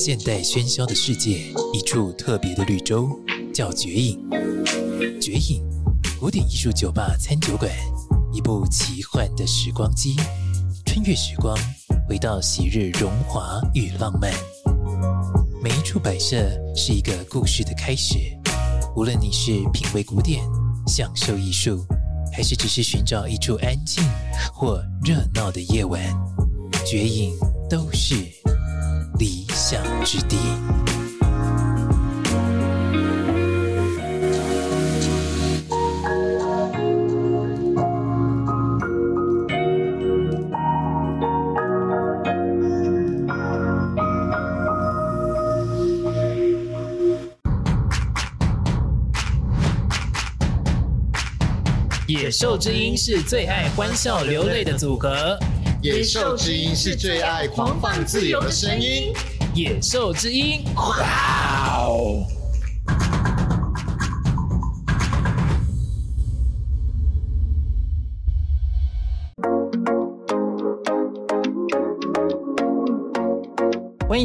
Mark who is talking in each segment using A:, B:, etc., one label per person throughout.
A: 现代喧嚣的世界，一处特别的绿洲，叫绝影。绝影古典艺术酒吧餐酒馆，一部奇幻的时光机，穿越时光，回到昔日荣华与浪漫。每一处摆设是一个故事的开始。无论你是品味古典、享受艺术，还是只是寻找一处安静或热闹的夜晚，绝影都是理想之地。
B: 野兽之音是最爱欢笑流泪的组合。
C: 野兽之音是最爱狂放自由的声音。
B: 野兽之音，哇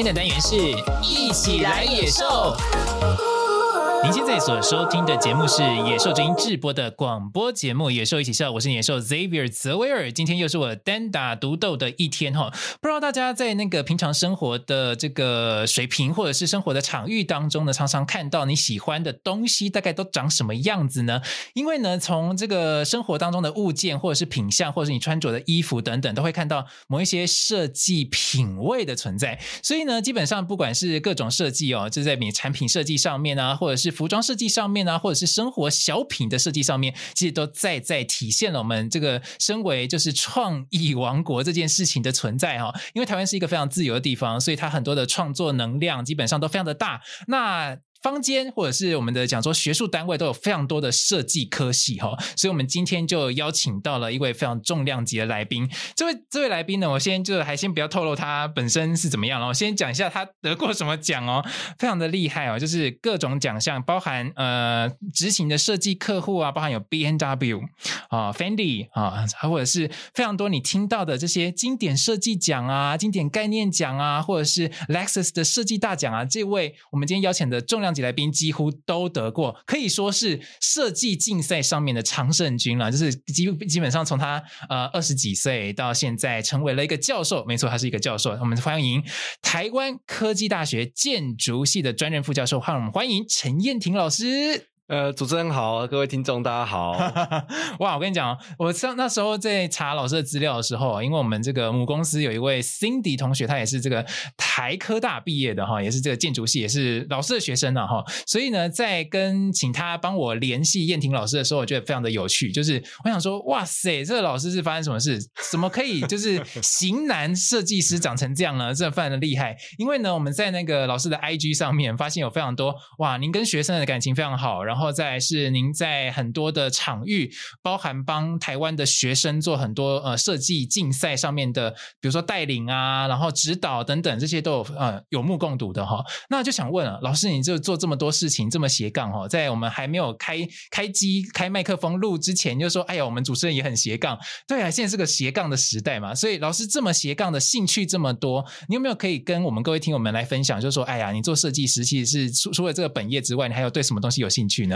B: 今天的单元是一起来野兽。您现在所收听的节目是《野兽之音》制播的广播节目《野兽一起笑》，我是野兽 Xavier 泽维尔。今天又是我单打独斗的一天哈，不知道大家在那个平常生活的这个水平，或者是生活的场域当中呢，常常看到你喜欢的东西，大概都长什么样子呢？因为呢，从这个生活当中的物件，或者是品相，或者是你穿着的衣服等等，都会看到某一些设计品味的存在。所以呢，基本上不管是各种设计哦，就在你产品设计上面啊，或者是服装设计上面呢，或者是生活小品的设计上面，其实都再在体现了我们这个身为就是创意王国这件事情的存在哈。因为台湾是一个非常自由的地方，所以它很多的创作能量基本上都非常的大。那坊间或者是我们的讲说学术单位都有非常多的设计科系哈，所以我们今天就邀请到了一位非常重量级的来宾。这位这位来宾呢，我先就还先不要透露他本身是怎么样了，我先讲一下他得过什么奖哦，非常的厉害哦，就是各种奖项，包含呃执行的设计客户啊，包含有 B N W 啊、Fendi 啊，或者是非常多你听到的这些经典设计奖啊、经典概念奖啊，或者是 Lexus 的设计大奖啊，这位我们今天邀请的重量级来宾几乎都得过，可以说是设计竞赛上面的常胜军了。就是基基本上从他呃二十几岁到现在成为了一个教授，没错，他是一个教授。我们欢迎台湾科技大学建筑系的专任副教授，让我们欢迎陈燕婷老师。
D: 呃，主持人好，各位听众大家好。
B: 哇，我跟你讲，我上那时候在查老师的资料的时候，因为我们这个母公司有一位 Cindy 同学，他也是这个台科大毕业的哈，也是这个建筑系，也是老师的学生呢哈。所以呢，在跟请他帮我联系燕婷老师的时候，我觉得非常的有趣。就是我想说，哇塞，这个老师是发生什么事？怎么可以就是型男设计师长成这样呢？这非常的厉害。因为呢，我们在那个老师的 IG 上面发现有非常多哇，您跟学生的感情非常好，然后。然后再是您在很多的场域，包含帮台湾的学生做很多呃设计竞赛上面的，比如说带领啊，然后指导等等，这些都有呃有目共睹的哈。那就想问了，老师，你就做这么多事情，这么斜杠哈，在我们还没有开开机开麦克风录之前，就说哎呀，我们主持人也很斜杠，对啊，现在是个斜杠的时代嘛。所以老师这么斜杠的兴趣这么多，你有没有可以跟我们各位听友们来分享？就说，哎呀，你做设计师其实是除除了这个本业之外，你还有对什么东西有兴趣？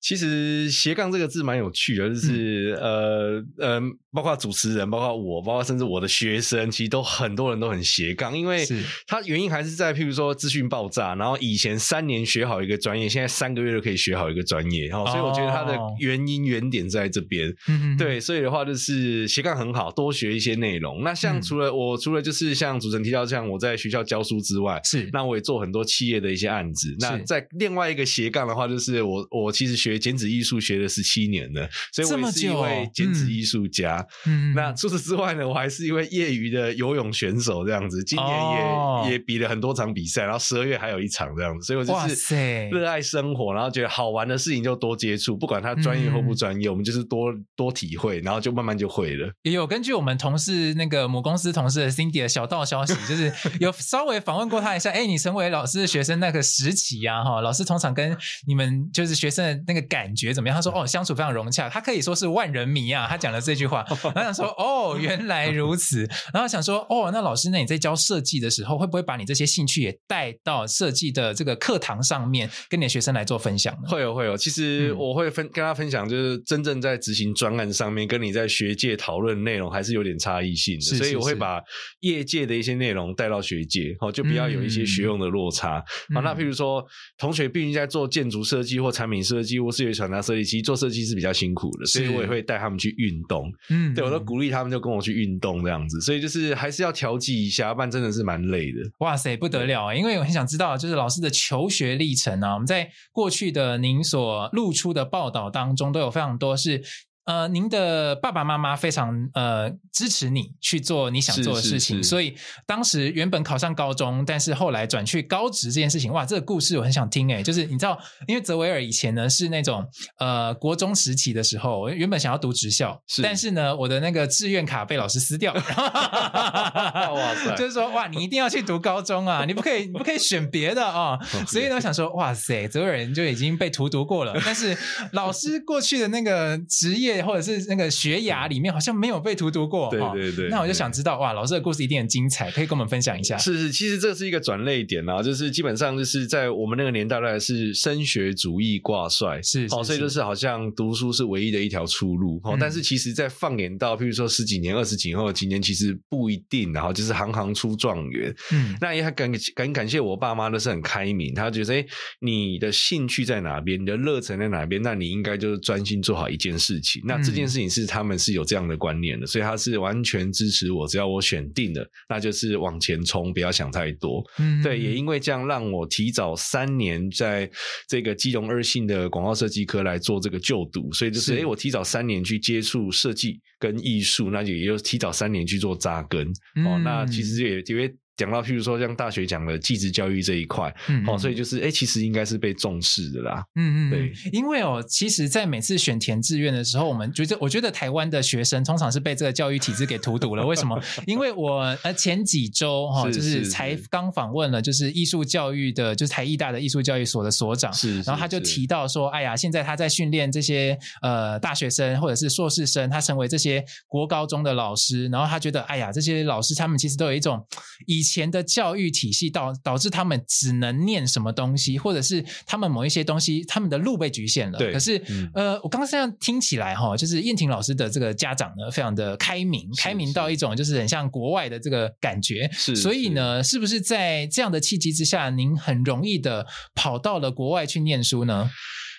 D: 其实斜杠这个字蛮有趣的，就是、嗯、呃呃，包括主持人，包括我，包括甚至我的学生，其实都很多人都很斜杠，因为它原因还是在譬如说资讯爆炸，然后以前三年学好一个专业，现在三个月就可以学好一个专业，然后所以我觉得它的原因原点在这边。哦、对，所以的话就是斜杠很好，多学一些内容。那像除了、嗯、我除了就是像主持人提到，像我在学校教书之外，是。那我也做很多企业的一些案子。那在另外一个斜杠的话，就是我我其实学剪纸艺术学了十七年了，所以我也是一位剪纸艺术家。嗯，那除此之外呢，我还是一位业余的游泳选手，这样子，今年也、哦、也比了很多场比赛，然后十二月还有一场这样子，所以我就是热爱生活，然后觉得好玩的事情就多接触，不管他专业或不专业，嗯、我们就是多多体会，然后就慢慢就会了。
B: 也有根据我们同事那个母公司同事的 Cindy 的小道消息，就是 有稍微访问过他一下，哎，你成为老师的学生那个时期啊，哈，老师通常跟你们就是学生的那个感觉怎么样？他说哦，相处非常融洽，他可以说是万人迷啊，他讲了这句话，然后想说哦，原来如此，然后想说哦，那老师，那你在教设计的时候，会不会把你这些兴趣也带到设计的这个课堂上面，跟你的学生来做分享呢？
D: 会有，会有。其实我会分跟他分享，就是真正在执行专案上面，跟你在学界讨论内容还是有点差异性的，是是是，所以我会把业界的一些内容带到学界，哦，就不要有一些学用的落差。嗯、好，那譬如说，同学毕竟在做建筑设计或产品设计或视觉传达设计，其实做设计是比较辛苦的，所以我也会带他们去运动。嗯，对，我都鼓励他们就跟我去运动这样子，所以就是还是要调剂一下，不然真的是蛮累的。
B: 哇塞，不得了！因为我很想知道，就是老师的求学历程啊，我们在过去的您所露出的报道当中，都有非常多是。呃，您的爸爸妈妈非常呃支持你去做你想做的事情，所以当时原本考上高中，但是后来转去高职这件事情，哇，这个故事我很想听诶，就是你知道，因为泽维尔以前呢是那种呃国中时期的时候，原本想要读职校，是但是呢我的那个志愿卡被老师撕掉，哇塞，就是说哇，你一定要去读高中啊，你不可以你不可以选别的啊，哦，所以呢我想说哇塞，泽维尔就已经被荼毒过了，但是老师过去的那个职业。或者是那个学涯里面好像没有被荼毒过，
D: 对对对。
B: 那我就想知道，哇，老师的故事一定很精彩，可以跟我们分享一下。
D: 是是，其实这是一个转捩点啊，就是基本上就是在我们那个年代来是升学主义挂帅，是哦，所以就是好像读书是唯一的一条出路哦。但是其实，在放眼到，譬如说十几年、二十几年后，今年其实不一定，然后就是行行出状元。嗯，那也很感感感谢我爸妈都是很开明，他觉得哎，你的兴趣在哪边，你的热忱在哪边，那你应该就是专心做好一件事情。那这件事情是他们是有这样的观念的，所以他是完全支持我。只要我选定了，那就是往前冲，不要想太多。嗯，对，也因为这样，让我提早三年在这个基隆二信的广告设计科来做这个就读，所以就是哎，我提早三年去接触设计跟艺术，那也就提早三年去做扎根。哦，那其实也因为。讲到譬如说像大学讲的技职教育这一块，嗯，哦，所以就是哎，其实应该是被重视的啦，嗯嗯，对，
B: 因为哦，其实，在每次选填志愿的时候，我们觉得，我觉得台湾的学生通常是被这个教育体制给荼毒了。为什么？因为我呃前几周哈，就是才刚访问了，就是艺术教育的，就是台艺大的艺术教育所的所长，是，然后他就提到说，哎呀，现在他在训练这些呃大学生或者是硕士生，他成为这些国高中的老师，然后他觉得，哎呀，这些老师他们其实都有一种以前的教育体系导导致他们只能念什么东西，或者是他们某一些东西，他们的路被局限了。对，可是、嗯、呃，我刚刚这样听起来哈，就是燕婷老师的这个家长呢，非常的开明，开明到一种就是很像国外的这个感觉。是，所以呢，是不是在这样的契机之下，您很容易的跑到了国外去念书呢？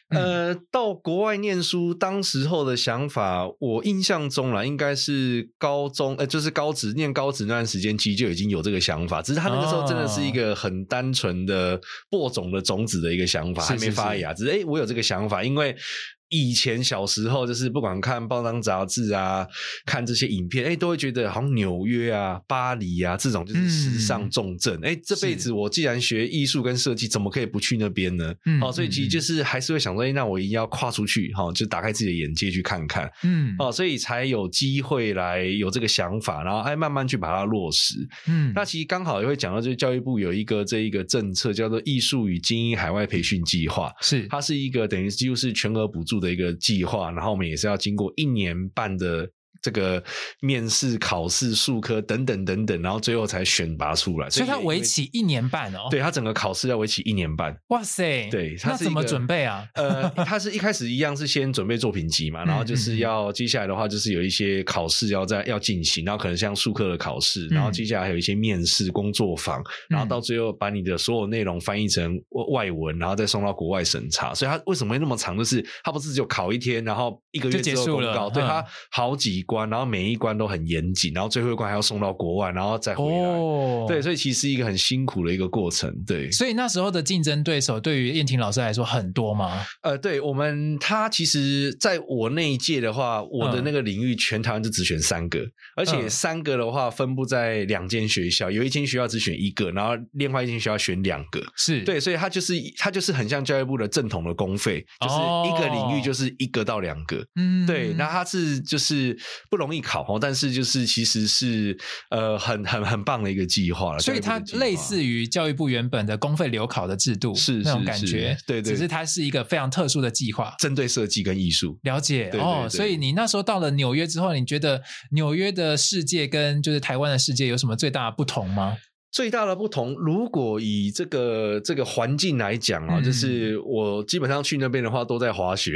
D: 呃，到国外念书，当时候的想法，我印象中啦，应该是高中，呃，就是高职念高职那段时间，其实就已经有这个想法，只是他那个时候真的是一个很单纯的播种的种子的一个想法，还没发芽，只是哎，我有这个想法，因为。以前小时候就是不管看报章杂志啊，看这些影片，哎，都会觉得好像纽约啊、巴黎啊这种就是时尚重镇。哎、嗯，这辈子我既然学艺术跟设计，怎么可以不去那边呢？嗯，好，所以其实就是还是会想说，哎，那我一定要跨出去，哈，就打开自己的眼界去看看。嗯，哦，所以才有机会来有这个想法，然后哎，慢慢去把它落实。嗯，那其实刚好也会讲到，就是教育部有一个这一个政策叫做艺术与精英海外培训计划，是它是一个等于几乎是全额补助的一个计划，然后我们也是要经过一年半的。这个面试、考试、数科等等等等，然后最后才选拔出来，
B: 所以它为期一年半哦。
D: 对，他整个考试要为期一年半。
B: 哇塞！
D: 对，
B: 它是怎么准备啊？
D: 呃，他是一开始一样是先准备作品集嘛，然后就是要接下来的话就是有一些考试要在要进行，然后可能像数科的考试，然后接下来还有一些面试、工作坊，然后到最后把你的所有内容翻译成外文，然后再送到国外审查。所以它为什么会那么长？就是它不是只有考一天，然后一个月之后公告，对，它好几。关，然后每一关都很严谨，然后最后一关还要送到国外，然后再回来。
B: 哦，
D: 对，所以其实是一个很辛苦的一个过程。对，
B: 所以那时候的竞争对手对于燕婷老师来说很多吗？
D: 呃，对我们，他其实在我那一届的话，我的那个领域全台湾就只选三个，嗯、而且三个的话分布在两间学校，有一间学校只选一个，然后另外一间学校选两个。是对，所以他就是他就是很像教育部的正统的公费，就是一个领域就是一个到两个。嗯，对，那他是就是不容易考哦，但是就是其实是呃很很很棒的一个计划了。
B: 所以它类似于教育部原本的公费留考的制度，是那种感觉。对对，只是它是一个非常特殊的计划，
D: 针对设计跟艺术。
B: 了解哦，所以你那时候到了纽约之后，你觉得纽约的世界跟就是台湾的世界有什么最大的不同吗？
D: 最大的不同，如果以这个这个环境来讲啊，嗯、就是我基本上去那边的话，都在滑雪，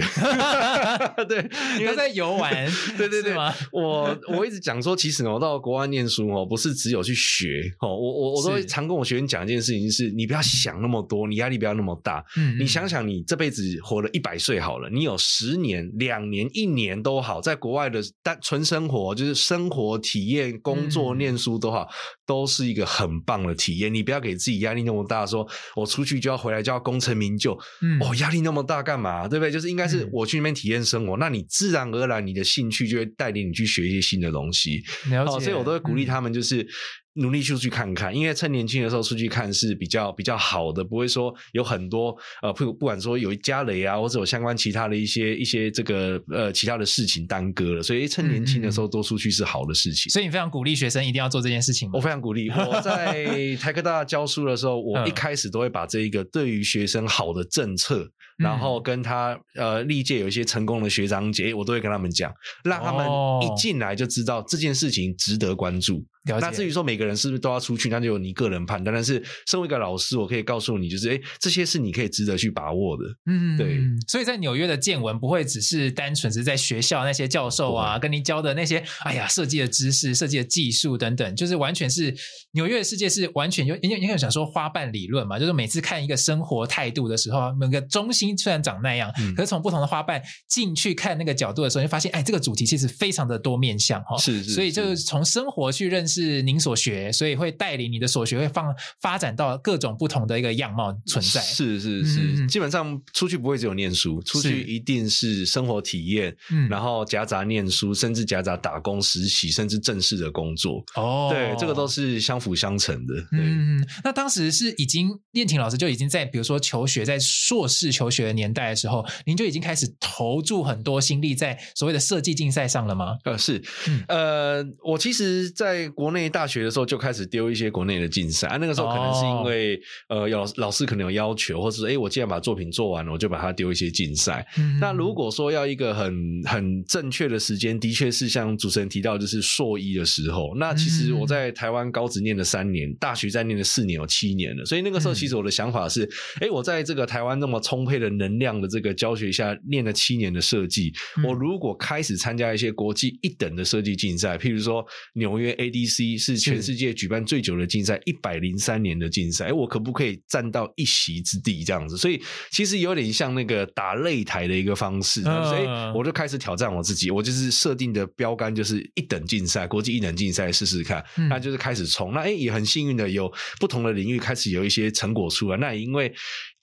D: 对，
B: 都在游玩，
D: 对 对对。我我一直讲说，其实我到国外念书哦，不是只有去学哦，我我我都会常跟我学员讲一件事情，是你不要想那么多，你压力不要那么大。嗯，你想想，你这辈子活了一百岁好了，你有十年、两年、一年都好，在国外的单纯生活，就是生活体验、工作、念书都好，都是一个很。棒的体验，你不要给自己压力那么大，说我出去就要回来就要功成名就，嗯，哦，压力那么大干嘛？对不对？就是应该是我去那边体验生活，嗯，那你自然而然你的兴趣就会带领你去学一些新的东西。了解。哦，所以我都会鼓励他们，就是。嗯努力出去看看，因为趁年轻的时候出去看是比较比较好的，不会说有很多呃不不管说有一家雷啊，或者有相关其他的一些一些这个呃其他的事情耽搁了，所以趁年轻的时候多出去是好的事情。
B: 所以你非常鼓励学生一定要做这件事情吗？
D: 我非常鼓励。我在台科大教书的时候，我 一开始都会把这一个对于学生好的政策。然后跟他呃历届有一些成功的学长姐，我都会跟他们讲，让他们一进来就知道这件事情值得关注。哦、那至于说每个人是不是都要出去，那就由你个人判断。但是身为一个老师，我可以告诉你，就是哎，这些是你可以值得去把握的。嗯，对。
B: 所以在纽约的见闻不会只是单纯是在学校那些教授啊跟你教的那些，哎呀设计的知识、设计的技术等等，就是完全是纽约的世界是完全有。因为因为想说花瓣理论嘛，就是每次看一个生活态度的时候，每个中心。虽然长那样，可是从不同的花瓣进去看那个角度的时候，就发现，哎，这个主题其实非常的多面向哈。是，是，所以就是从生活去认识您所学，所以会带领你的所学会放发展到各种不同的一个样貌存在。
D: 是是是，嗯、基本上出去不会只有念书，出去一定是生活体验，嗯，然后夹杂念书，甚至夹杂打工实习，甚至正式的工作。哦，对，这个都是相辅相成的。对，
B: 嗯，那当时是已经燕婷老师就已经在，比如说求学，在硕士求学。的年代的时候，您就已经开始投注很多心力在所谓的设计竞赛上了吗？
D: 呃，是，嗯、呃，我其实在国内大学的时候就开始丢一些国内的竞赛啊。那个时候可能是因为、哦、呃，有老师可能有要求，或者是哎，我既然把作品做完了，我就把它丢一些竞赛。嗯、那如果说要一个很很正确的时间，的确是像主持人提到，就是硕一的时候。那其实我在台湾高职念了三年，大学在念了四年，有七年了。所以那个时候，其实我的想法是，哎、嗯，我在这个台湾那么充沛的。的能量的这个教学下，练了七年的设计，嗯、我如果开始参加一些国际一等的设计竞赛，譬如说纽约 ADC 是全世界举办最久的竞赛，一百零三年的竞赛，我可不可以占到一席之地？这样子，所以其实有点像那个打擂台的一个方式，嗯、所以我就开始挑战我自己，我就是设定的标杆就是一等竞赛，国际一等竞赛试试看，嗯、那就是开始冲，那哎也很幸运的有不同的领域开始有一些成果出来，那也因为。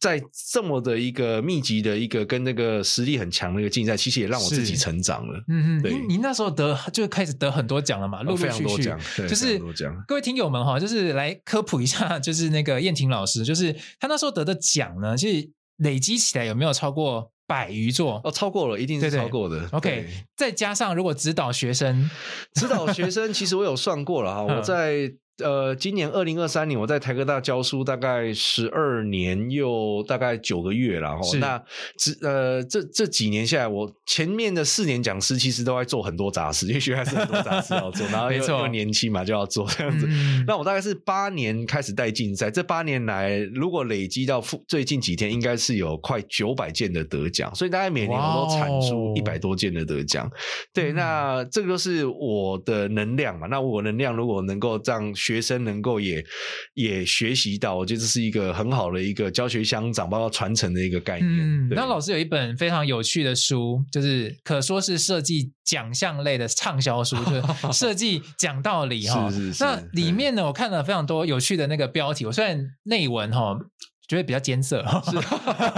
D: 在这么的一个密集的一个跟那个实力很强的一个竞赛，其实也让我自己成长了。嗯嗯，对，你
B: 那时候得就开始得很多奖了嘛，陆陆续续，就是各位听友们哈，就是来科普一下，就是那个燕婷老师，就是他那时候得的奖呢，其实累积起来有没有超过百余座？
D: 哦，超过了，一定是超过的。对对
B: OK，再加上如果指导学生，
D: 指导学生，其实我有算过了哈，我在。呃，今年二零二三年，我在台科大教书大概十二年又大概九个月了哈。是那这呃这这几年下来，我前面的四年讲师其实都在做很多杂事，因为学还是很多杂事要做，然后又错又年轻嘛，就要做这样子。嗯、那我大概是八年开始带竞赛，这八年来如果累积到最近几天，应该是有快九百件的得奖，所以大概每年我都产出一百多件的得奖。哦、对，那这个就是我的能量嘛。那我能量如果能够这样。学生能够也也学习到，我觉得这是一个很好的一个教学相长，包括传承的一个概念。
B: 嗯，那老师有一本非常有趣的书，就是可说是设计奖项类的畅销书，就是 设计讲道理哈。是是是。那里面呢，我看了非常多有趣的那个标题，我虽然内文哈。觉得比较艰涩，是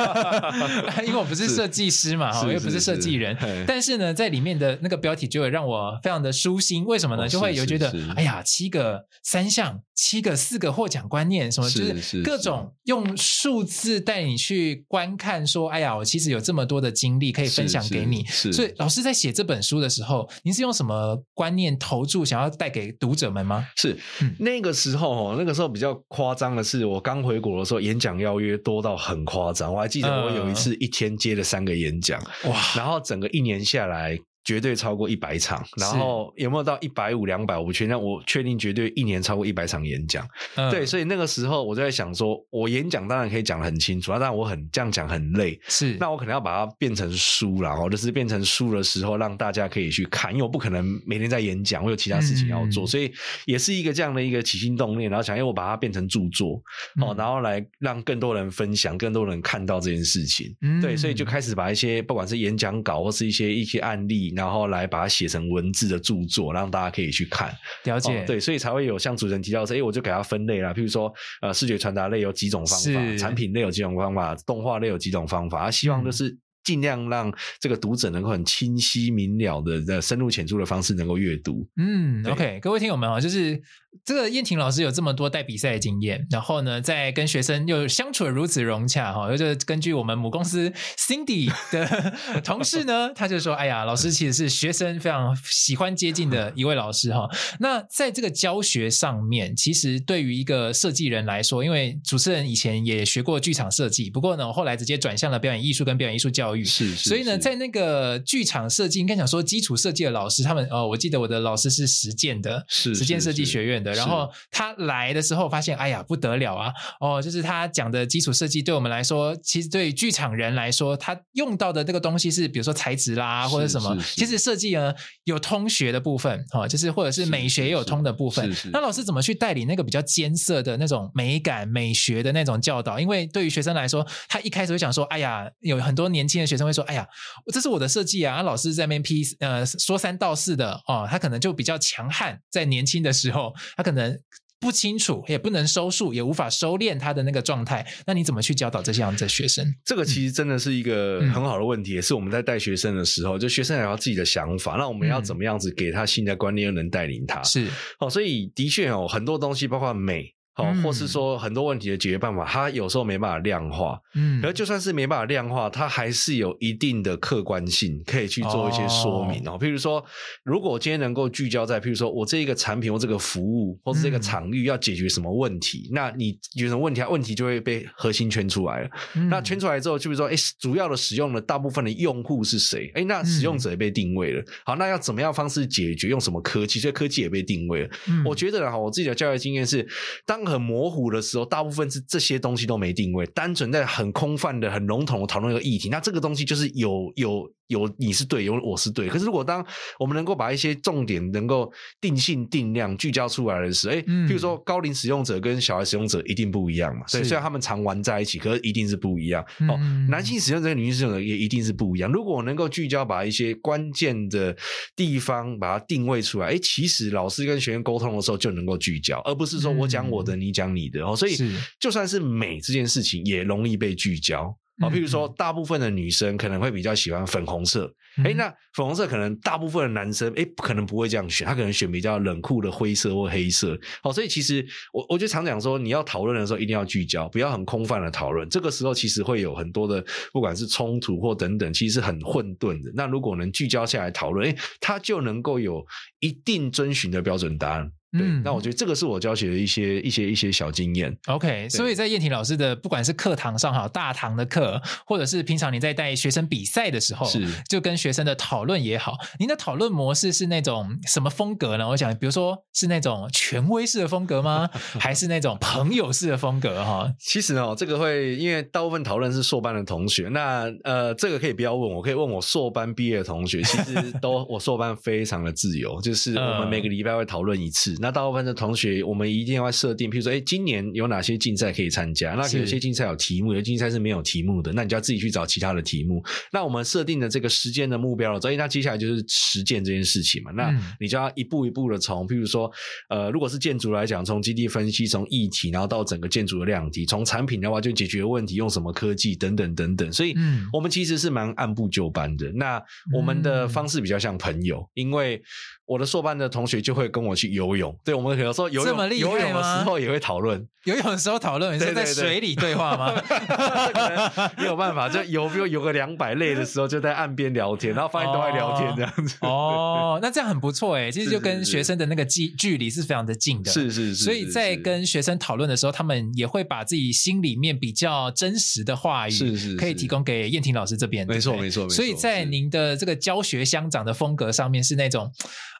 B: 因为我不是设计师嘛，我又不是设计人，但是呢，在里面的那个标题就会让我非常的舒心。为什么呢？就会有觉得，哎呀，七个三项，七个四个获奖观念，什么就是各种用数字带你去观看，说，哎呀，我其实有这么多的经历可以分享给你。所以老师在写这本书的时候，您是用什么观念投注，想要带给读者们吗？
D: 是那个时候哦，那个时候比较夸张的是，我刚回国的时候演讲。邀约多到很夸张，我还记得我有一次一天接了三个演讲，哇！然后整个一年下来。绝对超过一百场，然后有没有到一百五、两百？我不确定，但我确定绝对一年超过一百场演讲。嗯、对，所以那个时候我就在想说，我演讲当然可以讲得很清楚，但当然我很这样讲很累。是，那我可能要把它变成书，然后就是变成书的时候，让大家可以去看，因为我不可能每天在演讲，我有其他事情要做，嗯、所以也是一个这样的一个起心动念，然后想，因为我把它变成著作，哦、嗯，然后来让更多人分享，更多人看到这件事情。嗯、对，所以就开始把一些不管是演讲稿或是一些一些案例。然后来把它写成文字的著作，让大家可以去看
B: 了解。
D: 哦，对，所以才会有像主持人提到说，哎，我就给它分类啦。譬如说，呃，视觉传达类有几种方法，产品类有几种方法，动画类有几种方法。啊，希望就是。尽量让这个读者能够很清晰明了的、的深入浅出的方式能够阅读。
B: 嗯，OK，各位听友们啊，就是这个燕婷老师有这么多带比赛的经验，然后呢，在跟学生又相处的如此融洽哈，就是根据我们母公司 Cindy 的 同事呢，他就说：“哎呀，老师其实是学生非常喜欢接近的一位老师哈。”那在这个教学上面，其实对于一个设计人来说，因为主持人以前也学过剧场设计，不过呢，我后来直接转向了表演艺术跟表演艺术教育。
D: 是，是，是，
B: 所以呢，在那个剧场设计，应该讲说基础设计的老师，他们哦，我记得我的老师是实践的，是实践设计学院的。然后他来的时候发现，哎呀，不得了啊！哦，就是他讲的基础设计，对我们来说，其实对于剧场人来说，他用到的这个东西是，比如说材质啦，或者什么。其实设计呢，有通学的部分，哈，就是或者是美学也有通的部分。那老师怎么去带领那个比较艰涩的那种美感、美学的那种教导？因为对于学生来说，他一开始会想说，哎呀，有很多年轻的学生会说：“哎呀，这是我的设计啊！”啊老师在那边批，呃，说三道四的哦，他可能就比较强悍，在年轻的时候，他可能不清楚，也不能收束，也无法收敛他的那个状态。那你怎么去教导这些样的学生？
D: 这个其实真的是一个很好的问题，嗯、也是我们在带学生的时候，就学生也要自己的想法，那我们要怎么样子给他新的观念，又能带领他？是哦，所以的确哦，很多东西，包括美。好，或是说很多问题的解决办法，它有时候没办法量化。嗯，而就算是没办法量化，它还是有一定的客观性，可以去做一些说明哦。譬如说，如果我今天能够聚焦在，譬如说我这一个产品或这个服务，或是这个场域要解决什么问题，那你有什么问题，问题就会被核心圈出来了。那圈出来之后，就比如说，哎，主要的使用的大部分的用户是谁？哎，那使用者也被定位了。好，那要怎么样方式解决？用什么科技？所以科技也被定位了。我觉得哈，我自己的教育经验是，当很模糊的时候，大部分是这些东西都没定位，单纯在很空泛的、很笼统的讨论一个议题。那这个东西就是有有有你是对，有我是对。可是如果当我们能够把一些重点能够定性定量聚焦出来的时候，哎，譬如说高龄使用者跟小孩使用者一定不一样嘛。所以虽然他们常玩在一起，可是一定是不一样。哦，男性使用者跟女性使用者也一定是不一样。如果我能够聚焦，把一些关键的地方把它定位出来，哎，其实老师跟学员沟通的时候就能够聚焦，而不是说我讲我的，你讲。你的哦，所以就算是美这件事情，也容易被聚焦啊。譬如说，大部分的女生可能会比较喜欢粉红色，哎，那粉红色可能大部分的男生哎，可能不会这样选，他可能选比较冷酷的灰色或黑色。好，所以其实我我就常讲说，你要讨论的时候一定要聚焦，不要很空泛的讨论。这个时候其实会有很多的，不管是冲突或等等，其实是很混沌的。那如果能聚焦下来讨论，哎，他就能够有一定遵循的标准答案。对，那我觉得这个是我教学的一些一些一些小经验。
B: OK，所以在燕婷老师的不管是课堂上哈，大堂的课，或者是平常你在带学生比赛的时候，是就跟学生的讨论也好，您的讨论模式是那种什么风格呢？我想，比如说是那种权威式的风格吗？还是那种朋友式的风格？哈，
D: 其实哦，这个会因为大部分讨论是硕班的同学，那呃，这个可以不要问我，可以问我硕班毕业的同学，其实都 我硕班非常的自由，就是我们每个礼拜会讨论一次。那大部分的同学，我们一定要设定，譬如说，哎，今年有哪些竞赛可以参加？那有些竞赛有题目，有些竞赛是没有题目的，那你就要自己去找其他的题目。那我们设定的这个时间的目标了，所以那接下来就是实践这件事情嘛。那你就要一步一步的从，譬如说，呃，如果是建筑来讲，从基地分析，从议题，然后到整个建筑的量体，从产品的话就解决问题，用什么科技等等等等。所以，我们其实是蛮按部就班的。那我们的方式比较像朋友，因为我的硕班的同学就会跟我去游泳。对，我们有时候游泳游泳的时候也会讨论，
B: 游泳的时候讨论，你是在水里对话吗？
D: 没有办法，就游，比如游个两百累的时候，就在岸边聊天，然后发现都在聊天这样子。
B: 哦，那这样很不错哎，其实就跟学生的那个距距离是非常的近的。
D: 是是是。
B: 所以在跟学生讨论的时候，他们也会把自己心里面比较真实的话语，是是，可以提供给燕婷老师这边。
D: 没错没错没错。
B: 所以在您的这个教学相长的风格上面，是那种。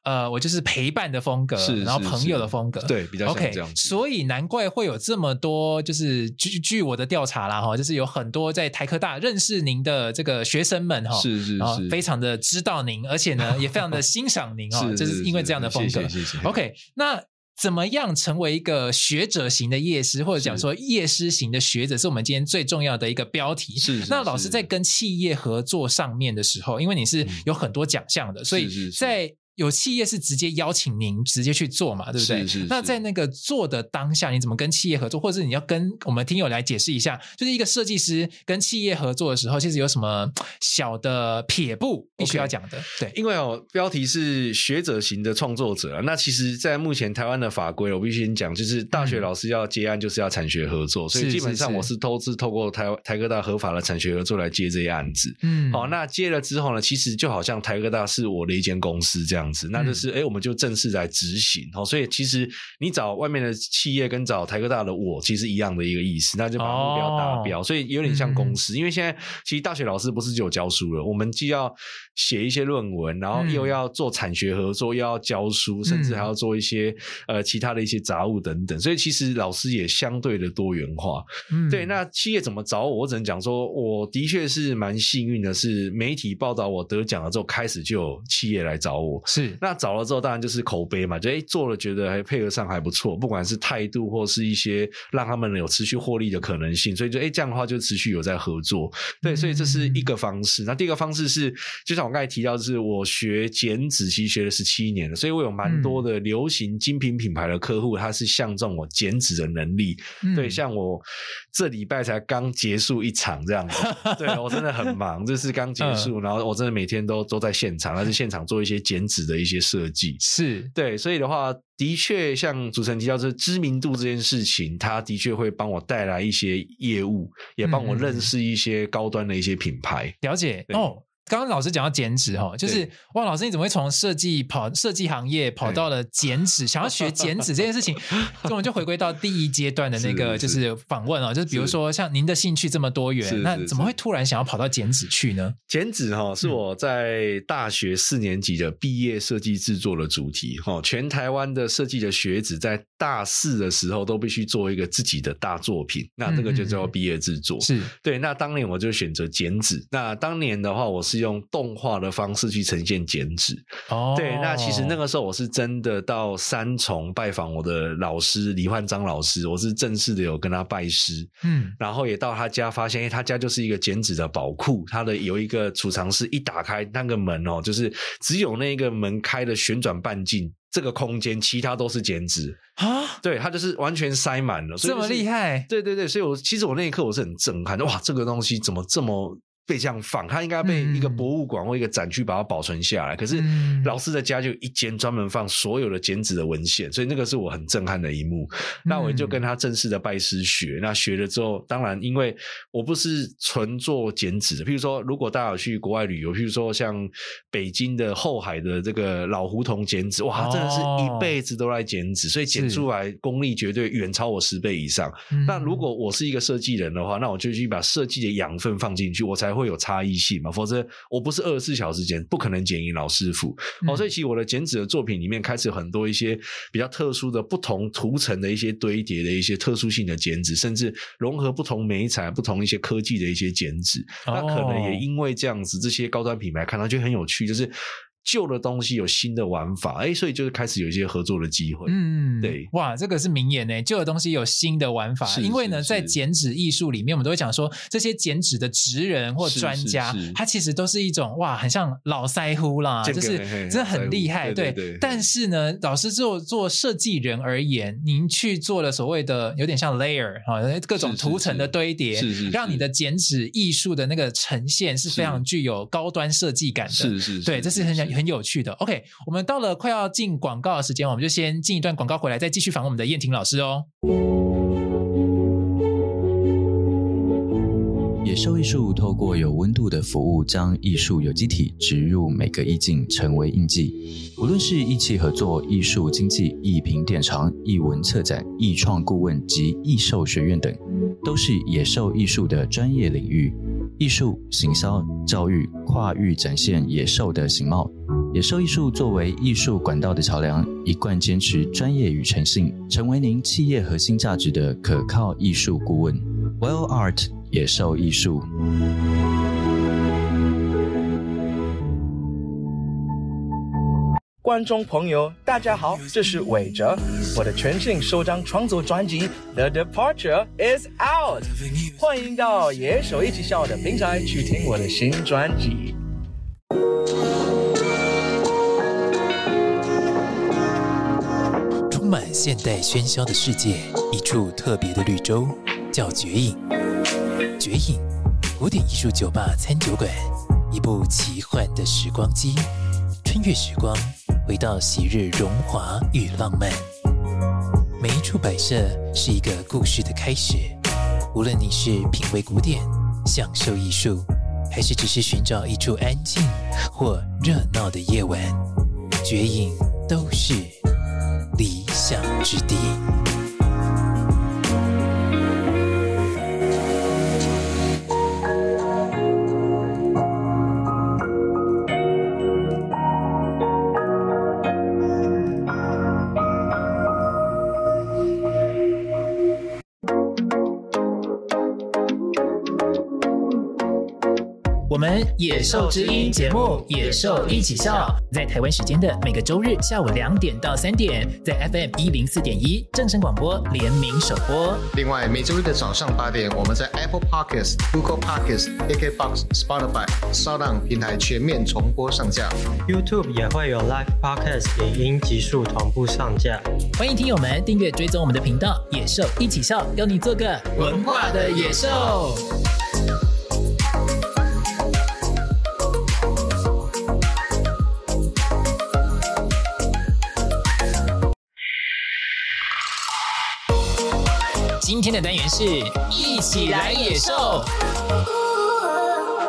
B: 呃，我就是陪伴的风格，是，然后朋友的风格，
D: 对，比较像这样子。
B: Okay, 所以难怪会有这么多，就是据据我的调查啦，哈，就是有很多在台科大认识您的这个学生们，哈，
D: 是是是，
B: 非常的知道您，而且呢，也非常的欣赏您，哦，就是因为这样的风格。谢谢，谢谢。OK，那怎么样成为一个学者型的业师，或者讲说业师型的学者，是我们今天最重要的一个标题。是，是，是。那老师在跟企业合作上面的时候，因为你是有很多奖项的，所以在有企业是直接邀请您直接去做嘛，对不对？是是是。那在那个做的当下，你怎么跟企业合作，或者是你要跟我们听友来解释一下，就是一个设计师跟企业合作的时候，其实有什么小的撇步必须要讲的？Okay. 对，
D: 因为哦，标题是学者型的创作者，那其实，在目前台湾的法规，我必须先讲，就是大学老师要接案，就是要产学合作，嗯、所以基本上我是都是透过台台科大合法的产学合作来接这些案子。嗯，好，那接了之后呢，其实就好像台科大是我的一间公司这样子，那就是哎。嗯我们就正式来执行哦，所以其实你找外面的企业跟找台科大的我其实一样的一个意思，那就把目标达标，哦、所以有点像公司。嗯、因为现在其实大学老师不是只有教书了，我们既要写一些论文，然后又要做产学合作，又要教书，甚至还要做一些呃其他的一些杂物等等。所以其实老师也相对的多元化。嗯、对，那企业怎么找我？我只能讲说，我的确是蛮幸运的，是媒体报道我得奖了之后，开始就有企业来找我。是，那找了之后。当然就是口碑嘛，就诶做了觉得还配合上还不错，不管是态度或是一些让他们有持续获利的可能性，所以就诶这样的话就持续有在合作，对，所以这是一个方式。那第二个方式是，就像我刚才提到，就是我学剪纸，其实学了十七年了，所以我有蛮多的流行精品品牌的客户，他是相中我剪纸的能力。对，像我这礼拜才刚结束一场这样子，对我真的很忙，这是刚结束，然后我真的每天都都在现场，但是现场做一些剪纸的一些设计。
B: 是
D: 对，所以的话，的确像主持人提到，这知名度这件事情，他的确会帮我带来一些业务，也帮我认识一些高端的一些品牌。
B: 嗯、了解哦。刚刚老师讲到剪纸哈，就是哇，老师你怎么会从设计跑设计行业跑到了剪纸？想要学剪纸这件事情，我们就回归到第一阶段的那个就是访问啊，就是比如说像您的兴趣这么多元，那怎么会突然想要跑到剪纸去呢？
D: 剪纸哈是我在大学四年级的毕业设计制作的主题哈，全台湾的设计的学子在大四的时候都必须做一个自己的大作品，那这个就叫毕业制作。是对，那当年我就选择剪纸。那当年的话，我是。用动画的方式去呈现剪纸哦，对，那其实那个时候我是真的到三重拜访我的老师李焕章老师，我是正式的有跟他拜师，嗯，然后也到他家发现，哎，他家就是一个剪纸的宝库，他的有一个储藏室，一打开那个门哦，就是只有那个门开的旋转半径这个空间，其他都是剪纸啊，对，他就是完全塞满了，
B: 这么厉害，
D: 对对对，所以我其实我那一刻我是很震撼的，哇，这个东西怎么这么。被这样放，他应该被一个博物馆或一个展区把它保存下来。嗯、可是老师的家就一间专门放所有的剪纸的文献，所以那个是我很震撼的一幕。嗯、那我就跟他正式的拜师学。那学了之后，当然因为我不是纯做剪纸的，譬如说，如果大家有去国外旅游，譬如说像北京的后海的这个老胡同剪纸，哇，真的是一辈子都在剪纸，所以剪出来功力绝对远超我十倍以上。是那如果我是一个设计人的话，那我就去把设计的养分放进去，我才。会有差异性嘛？否则我不是二十四小时剪，不可能剪赢老师傅。嗯、哦，所以其实我的剪纸的作品里面开始有很多一些比较特殊的、不同涂层的一些堆叠的一些特殊性的剪纸，甚至融合不同媒材、不同一些科技的一些剪纸。哦、那可能也因为这样子，这些高端品牌看到就很有趣，就是。旧的东西有新的玩法，哎，所以就是开始有一些合作的机会。
B: 嗯，
D: 对，
B: 哇，这个是名言呢，旧的东西有新的玩法。因为呢，在剪纸艺术里面，我们都会讲说，这些剪纸的职人或专家，他其实都是一种哇，很像老腮乎啦，就是真的很厉害。对，但是呢，老师做做设计人而言，您去做了所谓的有点像 layer 啊，各种图层的堆叠，是是，让你的剪纸艺术的那个呈现是非常具有高端设计感的。是是，对，这是很很有趣的。OK，我们到了快要进广告的时间，我们就先进一段广告回来，再继续访问我们的燕婷老师哦。
E: 野兽艺术透过有温度的服务，将艺术有机体植入每个意境，成为印记。无论是艺企合作、艺术经济、艺评典藏、艺文策展、艺创顾问及艺兽学院等，都是野兽艺术的专业领域。艺术、行销、教育，跨域展现野兽的形貌。野兽艺术作为艺术管道的桥梁，一贯坚持专业与诚信，成为您企业核心价值的可靠艺术顾问。Well Art 野兽艺术。
F: 观众朋友，大家好，这是韦哲，我的全新首张创作专辑《The Departure Is Out》，欢迎到野兽一起笑的平台去听我的新专
A: 辑。满现代喧嚣的世界，一处特别的绿洲，叫绝影。绝影，古典艺术酒吧餐酒馆，一部奇幻的时光机，穿越时光，回到昔日荣华与浪漫。每一处摆设是一个故事的开始。无论你是品味古典、享受艺术，还是只是寻找一处安静或热闹的夜晚，绝影都是理想之地。
B: 野兽之音节目《野兽一起笑》在台湾时间的每个周日下午两点到三点，在 FM 一零四点一正声广播联名首播。
C: 另外，每周日的早上八点，我们在 Apple Podcasts、Google Podcasts、KKBox、Spotify、SoundOn 平台全面重播上架。
G: YouTube 也会有 Live Podcast 影音极速同步上架。
B: 欢迎听友们订阅追踪我们的频道《野兽一起笑》，邀你做个文化的野兽。单元是一起来野兽。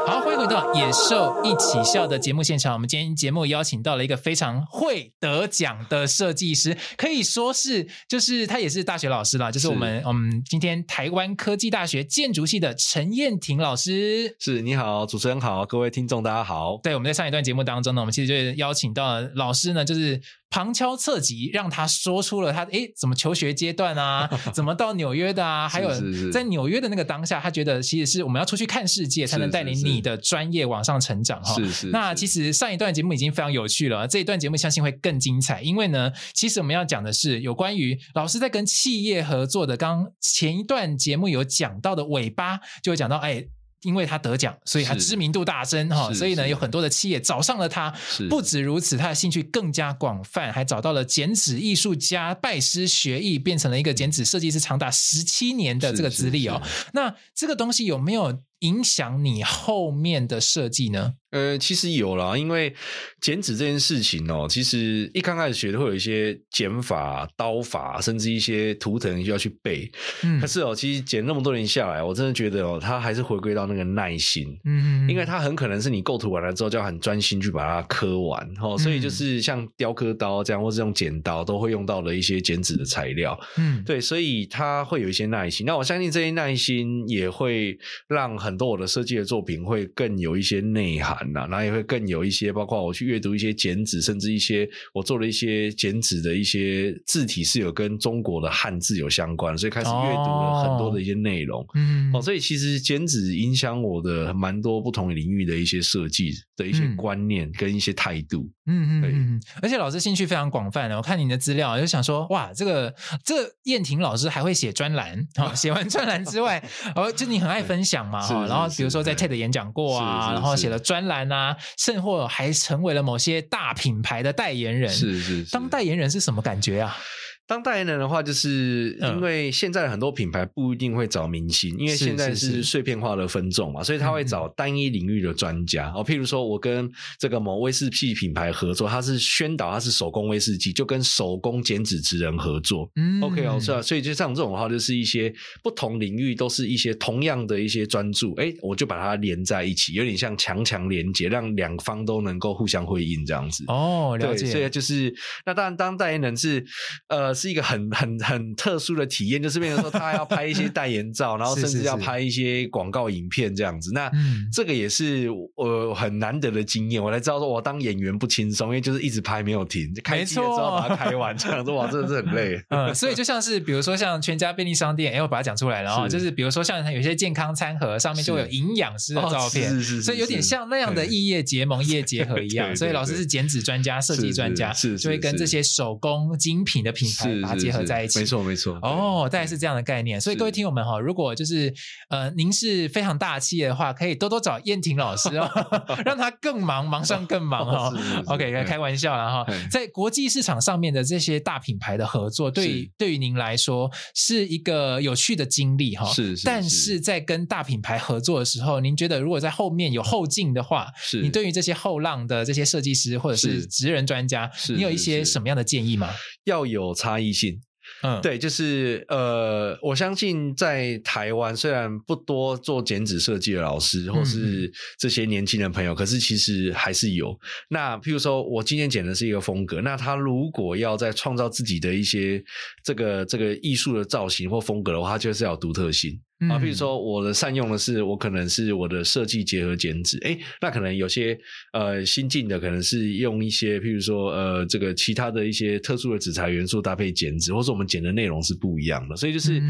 B: 好，欢迎回到《野兽一起笑》的节目现场。我们今天节目邀请到了一个非常会得奖的设计师，可以说是，就是他也是大学老师啦，就是我们，我们今天台湾科技大学建筑系的陈燕婷老师。
D: 是，你好，主持人好，各位听众大家好。
B: 对，我们在上一段节目当中呢，我们其实就邀请到了老师呢，就是。旁敲侧击，让他说出了他诶怎么求学阶段啊，怎么到纽约的啊，还有在纽约的那个当下，他觉得其实是我们要出去看世界，才能带领你的专业往上成长哈。是是。那其实上一段节目已经非常有趣了，这一段节目相信会更精彩，因为呢，其实我们要讲的是有关于老师在跟企业合作的。刚前一段节目有讲到的尾巴，就会讲到哎。因为他得奖，所以他知名度大增哈，所以呢，有很多的企业找上了他。不止如此，他的兴趣更加广泛，还找到了剪纸艺术家，拜师学艺，变成了一个剪纸设计师，长达十七年的这个资历哦。那这个东西有没有影响你后面的设计呢？
D: 呃，其实有啦，因为剪纸这件事情哦，其实一刚开始学的会有一些剪法、刀法，甚至一些图腾就要去背。嗯，可是哦，其实剪那么多年下来，我真的觉得哦，它还是回归到那个耐心。嗯，因为它很可能是你构图完了之后，就要很专心去把它刻完。哦，所以就是像雕刻刀这样，或是用剪刀，都会用到的一些剪纸的材料。嗯，对，所以它会有一些耐心。那我相信这些耐心也会让很多我的设计的作品会更有一些内涵。啊然后也会更有一些，包括我去阅读一些剪纸，甚至一些我做了一些剪纸的一些字体是有跟中国的汉字有相关，所以开始阅读了很多的一些内容。嗯、哦，哦，所以其实剪纸影响我的蛮多不同领域的一些设计的一些观念跟一些态度。
B: 嗯嗯嗯，而且老师兴趣非常广泛的，我看你的资料就想说，哇，这个这个燕婷老师还会写专栏，好，写完专栏之外，哦，就你很爱分享嘛，哈，然后比如说在 TED 演讲过啊，然后写了专栏啊，甚或还成为了某些大品牌的代言人。
D: 是是，
B: 当代言人是什么感觉啊？
D: 当代言人的话，就是因为现在很多品牌不一定会找明星，因为现在是碎片化的分众嘛，所以他会找单一领域的专家。哦，譬如说我跟这个某威士忌品牌合作，他是宣导他是手工威士忌，就跟手工剪纸职人合作。嗯，OK 哦，是啊，所以就像这种的话，就是一些不同领域都是一些同样的一些专注，哎，我就把它连在一起，有点像强强连接，让两方都能够互相辉映这样子。
B: 哦，了解。
D: 所以就是那当然，当代言人是呃。是一个很 很很特殊的体验，就是变成说他要拍一些代言照，然后 甚至要拍一些广告影片这样子。那这个也是我很难得的经验，我才知道说我当演员不轻松，因为就是一直拍没有停，开机了之后把它开完，这样子哇，真的是很累。
B: 嗯，所以就像是比如说像全家便利商店，哎，我把它讲出来了啊，就是比如说像有些健康餐盒上面就会有营养师的照片，是是是，所以有点像那样的异业结盟、业结合一样。所以老师是剪纸专家、设计专家，是就会跟这些手工精品的品牌。把它结合在一起，
D: 没错没错。
B: 哦，大概是这样的概念。所以各位听友们哈，如果就是呃，您是非常大气的话，可以多多找燕婷老师哦，让他更忙，忙上更忙哦。OK，开玩笑了哈。在国际市场上面的这些大品牌的合作，对对于您来说是一个有趣的经历哈。是，但是在跟大品牌合作的时候，您觉得如果在后面有后劲的话，是你对于这些后浪的这些设计师或者是职人专家，你有一些什么样的建议吗？
D: 要有差异性。嗯，对，就是呃，我相信在台湾虽然不多做剪纸设计的老师，或是这些年轻人朋友，嗯、可是其实还是有。那譬如说我今天剪的是一个风格，那他如果要在创造自己的一些这个这个艺术的造型或风格的话，他就是要有独特性。啊，譬如说我的善用的是，我可能是我的设计结合剪纸，诶，那可能有些呃新进的，可能是用一些，譬如说呃这个其他的一些特殊的纸材元素搭配剪纸，或者我们剪的内容是不一样的，所以就是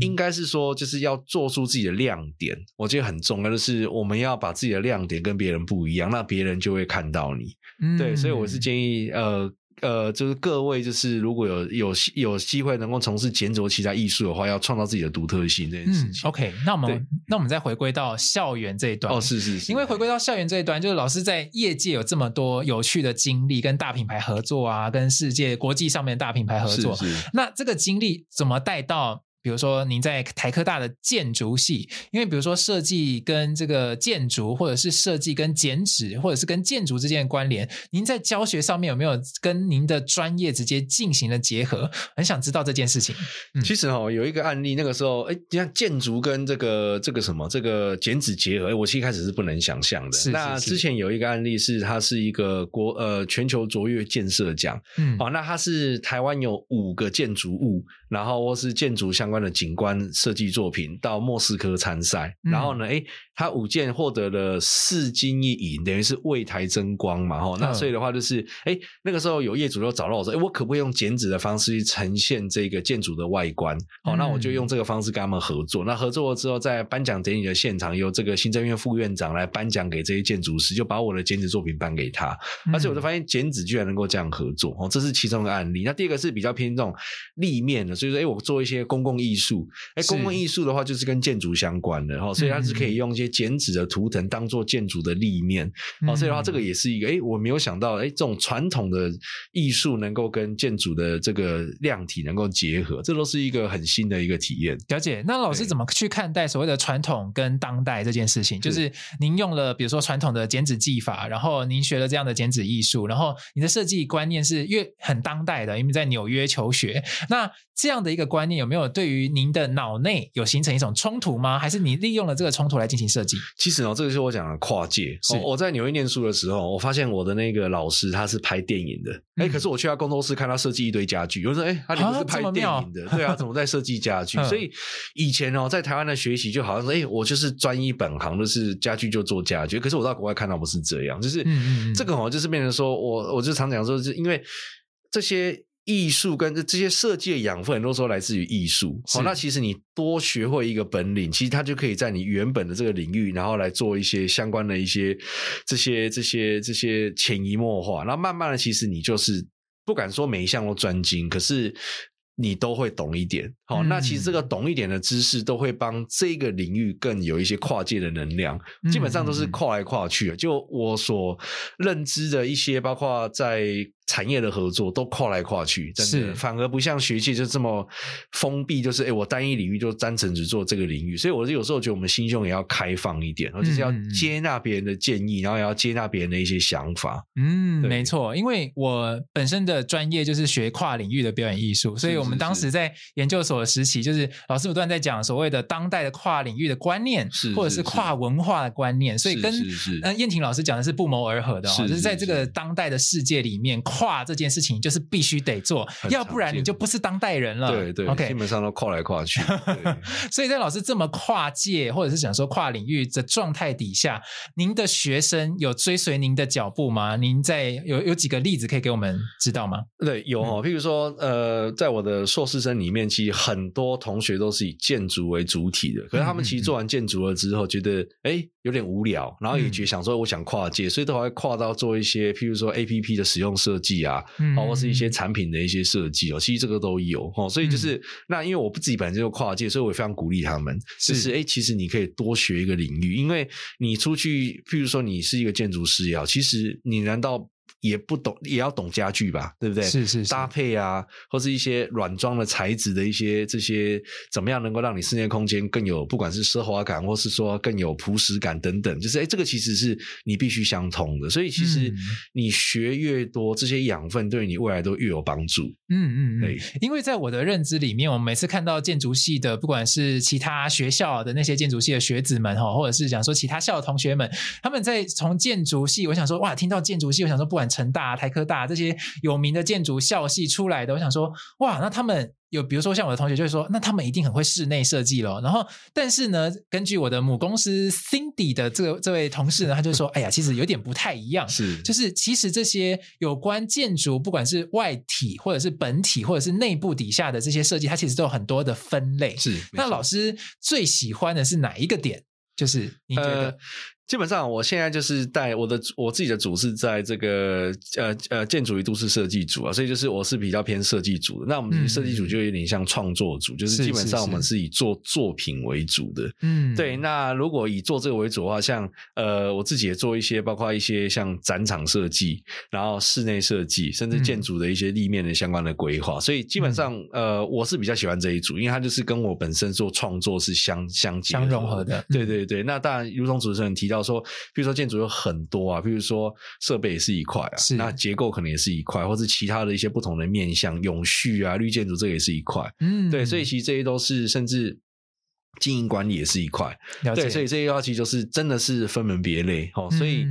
D: 应该是说，就是要做出自己的亮点，我觉得很重要，的是我们要把自己的亮点跟别人不一样，那别人就会看到你。对，所以我是建议呃。呃，就是各位，就是如果有有有机会能够从事剪纸或其他艺术的话，要创造自己的独特性这件事情。
B: 嗯、OK，那我们那我们再回归到校园这一段。
D: 哦，是是是。
B: 因为回归到校园这一段，就是老师在业界有这么多有趣的经历，跟大品牌合作啊，跟世界国际上面的大品牌合作。是是。那这个经历怎么带到？比如说，您在台科大的建筑系，因为比如说设计跟这个建筑，或者是设计跟剪纸，或者是跟建筑之间的关联，您在教学上面有没有跟您的专业直接进行了结合？很想知道这件事情。
D: 嗯、其实哦，有一个案例，那个时候，哎，你看建筑跟这个这个什么这个剪纸结合，我其实一开始是不能想象的。是是是，那之前有一个案例是，它是一个国呃全球卓越建设奖，嗯，好，那它是台湾有五个建筑物。然后或是建筑相关的景观设计作品到莫斯科参赛，嗯、然后呢，诶他五件获得了四金一银，等于是为台争光嘛，哈。那所以的话就是，哎那个时候有业主就找到我说，哎我可不可以用剪纸的方式去呈现这个建筑的外观？好、嗯，那我就用这个方式跟他们合作。那合作了之后，在颁奖典礼的现场，由这个行政院副院长来颁奖给这些建筑师，就把我的剪纸作品颁给他。而且我就发现剪纸居然能够这样合作，哦，这是其中的案例。那第二个是比较偏这种立面的。所以说，哎，我做一些公共艺术，哎，公共艺术的话就是跟建筑相关的哈，所以它是可以用一些剪纸的图腾当做建筑的立面，哦，所以的话这个也是一个，哎，我没有想到，哎，这种传统的艺术能够跟建筑的这个量体能够结合，这都是一个很新的一个体验。
B: 了解，那老师怎么去看待所谓的传统跟当代这件事情？就是您用了比如说传统的剪纸技法，然后您学了这样的剪纸艺术，然后你的设计观念是越很当代的，因为在纽约求学，那这样的一个。观念有没有对于您的脑内有形成一种冲突吗？还是你利用了这个冲突来进行设计？
D: 其实哦，这个是我讲的跨界。是我在纽约念书的时候，我发现我的那个老师他是拍电影的，哎、嗯，可是我去他工作室看他设计一堆家具，我说，哎，他不是拍电影的，对啊，怎么在设计家具？所以以前哦，在台湾的学习就好像说，哎，我就是专一本行，就是家具就做家具。可是我到国外看到不是这样，就是这个哦，就是变成说我，我就常讲说，是因为这些。艺术跟这些设计的养分，很多时候来自于艺术。好，那其实你多学会一个本领，其实它就可以在你原本的这个领域，然后来做一些相关的一些这些这些这些潜移默化。然后慢慢的，其实你就是不敢说每一项都专精，可是你都会懂一点。好，那其实这个懂一点的知识，都会帮这个领域更有一些跨界的能量。基本上都是跨来跨去的。就我所认知的一些，包括在。产业的合作都跨来跨去，真的，是反而不像学界就这么封闭，就是哎，我单一领域就单纯只做这个领域。所以，我有时候觉得我们心胸也要开放一点，然后就是要接纳别人的建议，嗯、然后也要接纳别人的一些想法。
B: 嗯，没错，因为我本身的专业就是学跨领域的表演艺术，所以我们当时在研究所的时期，就是老师不断在讲所谓的当代的跨领域的观念，是或者是跨文化的观念，所以跟嗯彦廷老师讲的是不谋而合的哦，就是在这个当代的世界里面。跨这件事情就是必须得做，要不然你就不是当代人了。
D: 对对，OK，基本上都跨来跨去。
B: 所以在老师这么跨界，或者是想说跨领域的状态底下，您的学生有追随您的脚步吗？您在有有几个例子可以给我们知道吗？
D: 对，有哦。譬如说，呃，在我的硕士生里面，其实很多同学都是以建筑为主体的，可是他们其实做完建筑了之后，觉得哎有点无聊，然后也觉得想说我想跨界，所以都还会跨到做一些譬如说 APP 的使用设计啊，包括是一些产品的一些设计哦，其实这个都有哦，所以就是、嗯、那因为我不自己本身就跨界，所以我也非常鼓励他们，就是哎，其实你可以多学一个领域，因为你出去，譬如说你是一个建筑师也好，其实你难道？也不懂，也要懂家具吧，对不对？
B: 是是是，
D: 搭配啊，或是一些软装的材质的一些这些，怎么样能够让你室内空间更有，不管是奢华感，或是说更有朴实感等等，就是哎，这个其实是你必须相通的。所以其实你学越多，这些养分对你未来都越有帮助。
B: 嗯嗯嗯，对，因为在我的认知里面，我们每次看到建筑系的，不管是其他学校的那些建筑系的学子们哈，或者是讲说其他校的同学们，他们在从建筑系，我想说哇，听到建筑系，我想说不管。成大、台科大这些有名的建筑校系出来的，我想说，哇，那他们有，比如说像我的同学就会说，那他们一定很会室内设计咯。然后，但是呢，根据我的母公司 Cindy 的这个这位同事呢，他就说，哎呀，其实有点不太一样，是，就是其实这些有关建筑，不管是外体或者是本体，或者是内部底下的这些设计，它其实都有很多的分类。是，那老师最喜欢的是哪一个点？就是你觉得？呃
D: 基本上，我现在就是带我的我自己的组是在这个呃呃建筑与都市设计组啊，所以就是我是比较偏设计组的。那我们设计组就有点像创作组，嗯、就是基本上我们是以做作品为主的。嗯，对。那如果以做这个为主的话，像呃我自己也做一些，包括一些像展场设计，然后室内设计，甚至建筑的一些立面的相关的规划。嗯、所以基本上呃我是比较喜欢这一组，因为它就是跟我本身做创作是相相
B: 相融合的。
D: 对对对。那当然，如同主持人提到。说，比如说建筑有很多啊，比如说设备也是一块啊，是那结构可能也是一块，或是其他的一些不同的面向，永续啊、绿建筑这个也是一块，嗯，对，所以其实这些都是，甚至经营管理也是一块，对，所以这些东西就是真的是分门别类，哦，所以。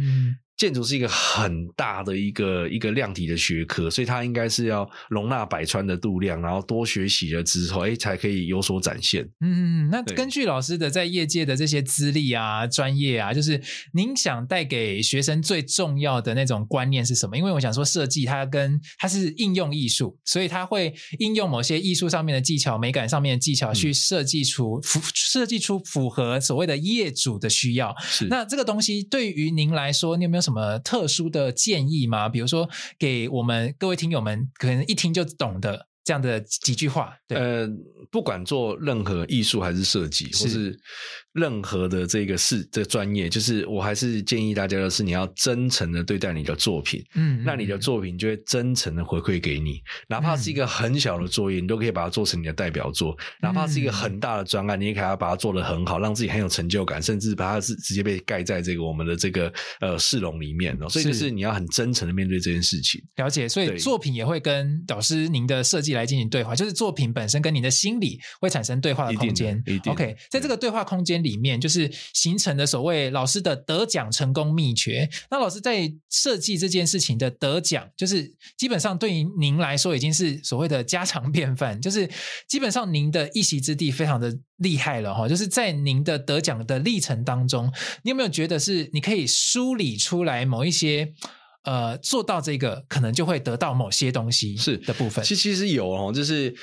D: 嗯建筑是一个很大的一个一个量体的学科，所以它应该是要容纳百川的度量，然后多学习了之后，哎，才可以有所展现。
B: 嗯，那根据老师的在业界的这些资历啊、专业啊，就是您想带给学生最重要的那种观念是什么？因为我想说，设计它跟它是应用艺术，所以它会应用某些艺术上面的技巧、美感上面的技巧，去设计出符设计出符合所谓的业主的需要。是，那这个东西对于您来说，你有没有什么？什么特殊的建议吗？比如说，给我们各位听友们，可能一听就懂的。这样的几句话，对，呃，
D: 不管做任何艺术还是设计，是或是任何的这个事这个专业，就是我还是建议大家的是，你要真诚的对待你的作品，嗯，那你的作品就会真诚的回馈给你，哪怕是一个很小的作业，你都可以把它做成你的代表作；哪怕是一个很大的专案，你也可以把它做得很好，让自己很有成就感，甚至把它是直接被盖在这个我们的这个呃市容里面哦。所以就是你要很真诚的面对这件事情。
B: 了解，所以作品也会跟导师您的设计。来进行对话，就是作品本身跟您的心理会产生对话的空间。OK，在这个对话空间里面，就是形成的所谓老师的得奖成功秘诀。那老师在设计这件事情的得奖，就是基本上对于您来说已经是所谓的家常便饭，就是基本上您的一席之地非常的厉害了哈。就是在您的得奖的历程当中，你有没有觉得是你可以梳理出来某一些？呃做到这个，可能就会得到某些东西是的部分。
D: 其其实有哦，就是。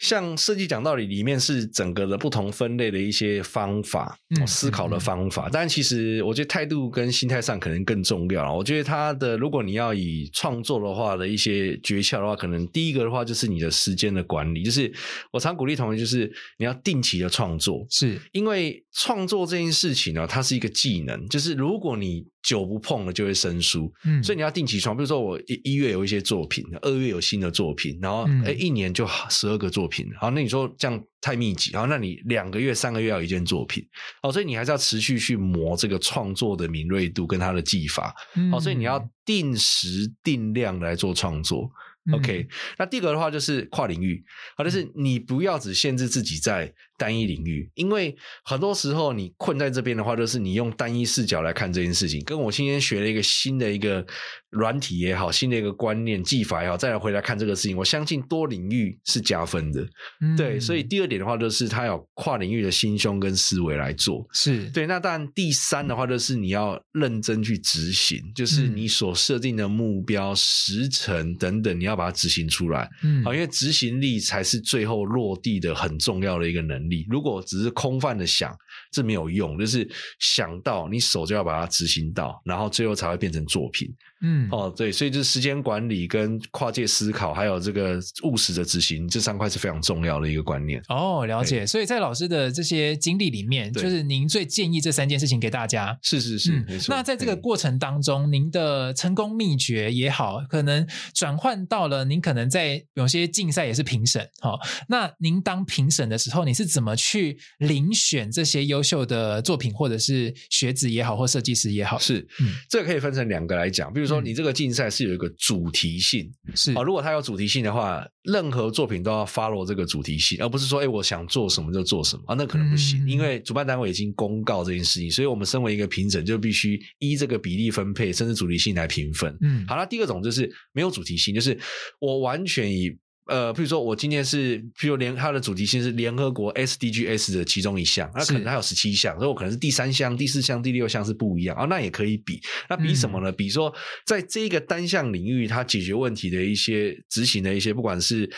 D: 像设计讲道理里面是整个的不同分类的一些方法，嗯、思考的方法。但其实我觉得态度跟心态上可能更重要。我觉得他的，如果你要以创作的话的一些诀窍的话，可能第一个的话就是你的时间的管理。就是我常鼓励同学，就是你要定期的创作，是因为创作这件事情呢，它是一个技能。就是如果你久不碰了，就会生疏。嗯，所以你要定期创。比如说我一一月有一些作品，二月有新的作品，然后哎、嗯，一年就十二个作品。好，那你说这样太密集，好，那你两个月、三个月要一件作品，好，所以你还是要持续去磨这个创作的敏锐度跟它的技法，好，所以你要定时定量来做创作。OK，那第二个的话就是跨领域，好，就是你不要只限制自己在单一领域，因为很多时候你困在这边的话，就是你用单一视角来看这件事情。跟我今天学了一个新的一个软体也好，新的一个观念技法也好，再来回来看这个事情，我相信多领域是加分的。嗯、对，所以第二点的话，就是他有跨领域的心胸跟思维来做。是对。那当然，第三的话就是你要认真去执行，就是你所设定的目标、时程等等，你要把它执行出来。嗯，好，因为执行力才是最后落地的很重要的一个能力。你如果只是空泛的想，这没有用。就是想到你手就要把它执行到，然后最后才会变成作品。嗯，哦，对，所以就是时间管理跟跨界思考，还有这个务实的执行，这三块是非常重要的一个观念。
B: 哦，了解。所以在老师的这些经历里面，就是您最建议这三件事情给大家。
D: 是是是，嗯，没错。
B: 那在这个过程当中，您的成功秘诀也好，可能转换到了您可能在有些竞赛也是评审。好，那您当评审的时候，你是怎么去遴选这些优秀的作品，或者是学子也好，或设计师也好？
D: 是，嗯，这个可以分成两个来讲，比如说。你这个竞赛是有一个主题性，是啊，如果它有主题性的话，任何作品都要 follow 这个主题性，而不是说，哎，我想做什么就做什么啊，那可能不行，嗯、因为主办单位已经公告这件事情，所以我们身为一个评审，就必须依这个比例分配，甚至主题性来评分。嗯，好，那第二种就是没有主题性，就是我完全以。呃，譬如说，我今天是，譬如联它的主题性是联合国 SDGs 的其中一项，那可能它有十七项，所以我可能是第三项、第四项、第六项是不一样啊，那也可以比。那比什么呢？嗯、比说，在这个单项领域，它解决问题的一些执行的一些，不管是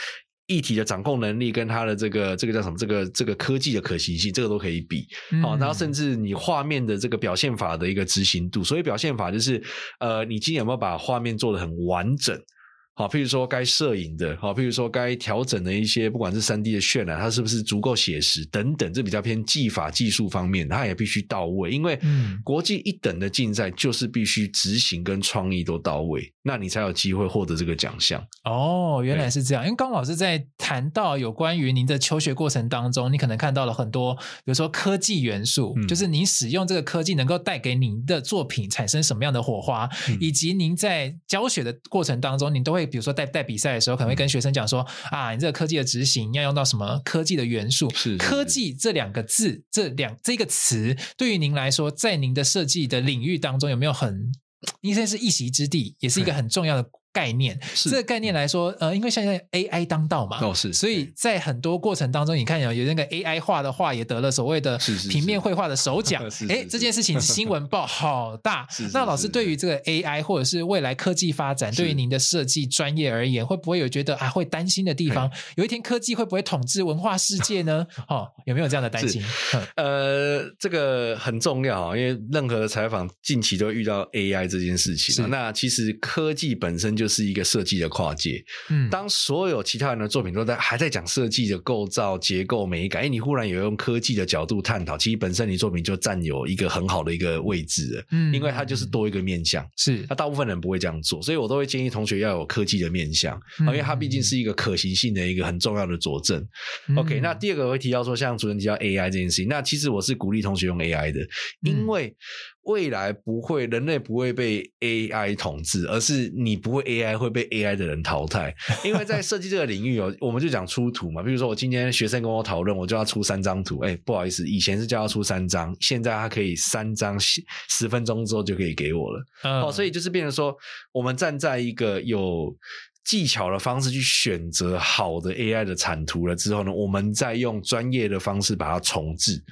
D: 议题的掌控能力，跟它的这个这个叫什么，这个这个科技的可行性，这个都可以比。好、嗯，然后甚至你画面的这个表现法的一个执行度，所以表现法就是，呃，你今天有没有把画面做得很完整？好，譬如说该摄影的，好，譬如说该调整的一些，不管是三 D 的渲染，它是不是足够写实等等，这比较偏技法技术方面，它也必须到位。因为国际一等的竞赛就是必须执行跟创意都到位，那你才有机会获得这个奖项。
B: 哦，原来是这样。因为刚老师在谈到有关于您的求学过程当中，你可能看到了很多，比如说科技元素，嗯、就是您使用这个科技能够带给您的作品产生什么样的火花，嗯、以及您在教学的过程当中，您都会。比如说带带比赛的时候，可能会跟学生讲说：“啊，你这个科技的执行要用到什么科技的元素？科技这两个字，这两这个词，对于您来说，在您的设计的领域当中，有没有很，应该是一席之地，也是一个很重要的。”概念是这个概念来说，呃，因为现在 AI 当道嘛，哦是，所以在很多过程当中，你看有有那个 AI 画的画也得了所谓的平面绘画的首奖，哎，这件事情新闻报好大。那老师对于这个 AI 或者是未来科技发展，对于您的设计专业而言，会不会有觉得啊会担心的地方？有一天科技会不会统治文化世界呢？哦，有没有这样的担心？
D: 呃，这个很重要啊，因为任何的采访近期都会遇到 AI 这件事情。那其实科技本身就就是一个设计的跨界。嗯，当所有其他人的作品都在还在讲设计的构造、结构、美感，哎，你忽然有用科技的角度探讨，其实本身你作品就占有一个很好的一个位置了。嗯，因为它就是多一个面向。是，那大部分人不会这样做，所以我都会建议同学要有科技的面向，因为它毕竟是一个可行性的一个很重要的佐证。OK，那第二个我会提到说，像主人提到 AI 这件事情，那其实我是鼓励同学用 AI 的，因为。未来不会，人类不会被 AI 统治，而是你不会 AI 会被 AI 的人淘汰。因为在设计这个领域哦，我们就讲出图嘛。比如说，我今天学生跟我讨论，我就要出三张图。哎，不好意思，以前是叫他出三张，现在他可以三张，十分钟之后就可以给我了。哦、嗯，所以就是变成说，我们站在一个有技巧的方式去选择好的 AI 的产图了之后呢，我们再用专业的方式把它重制。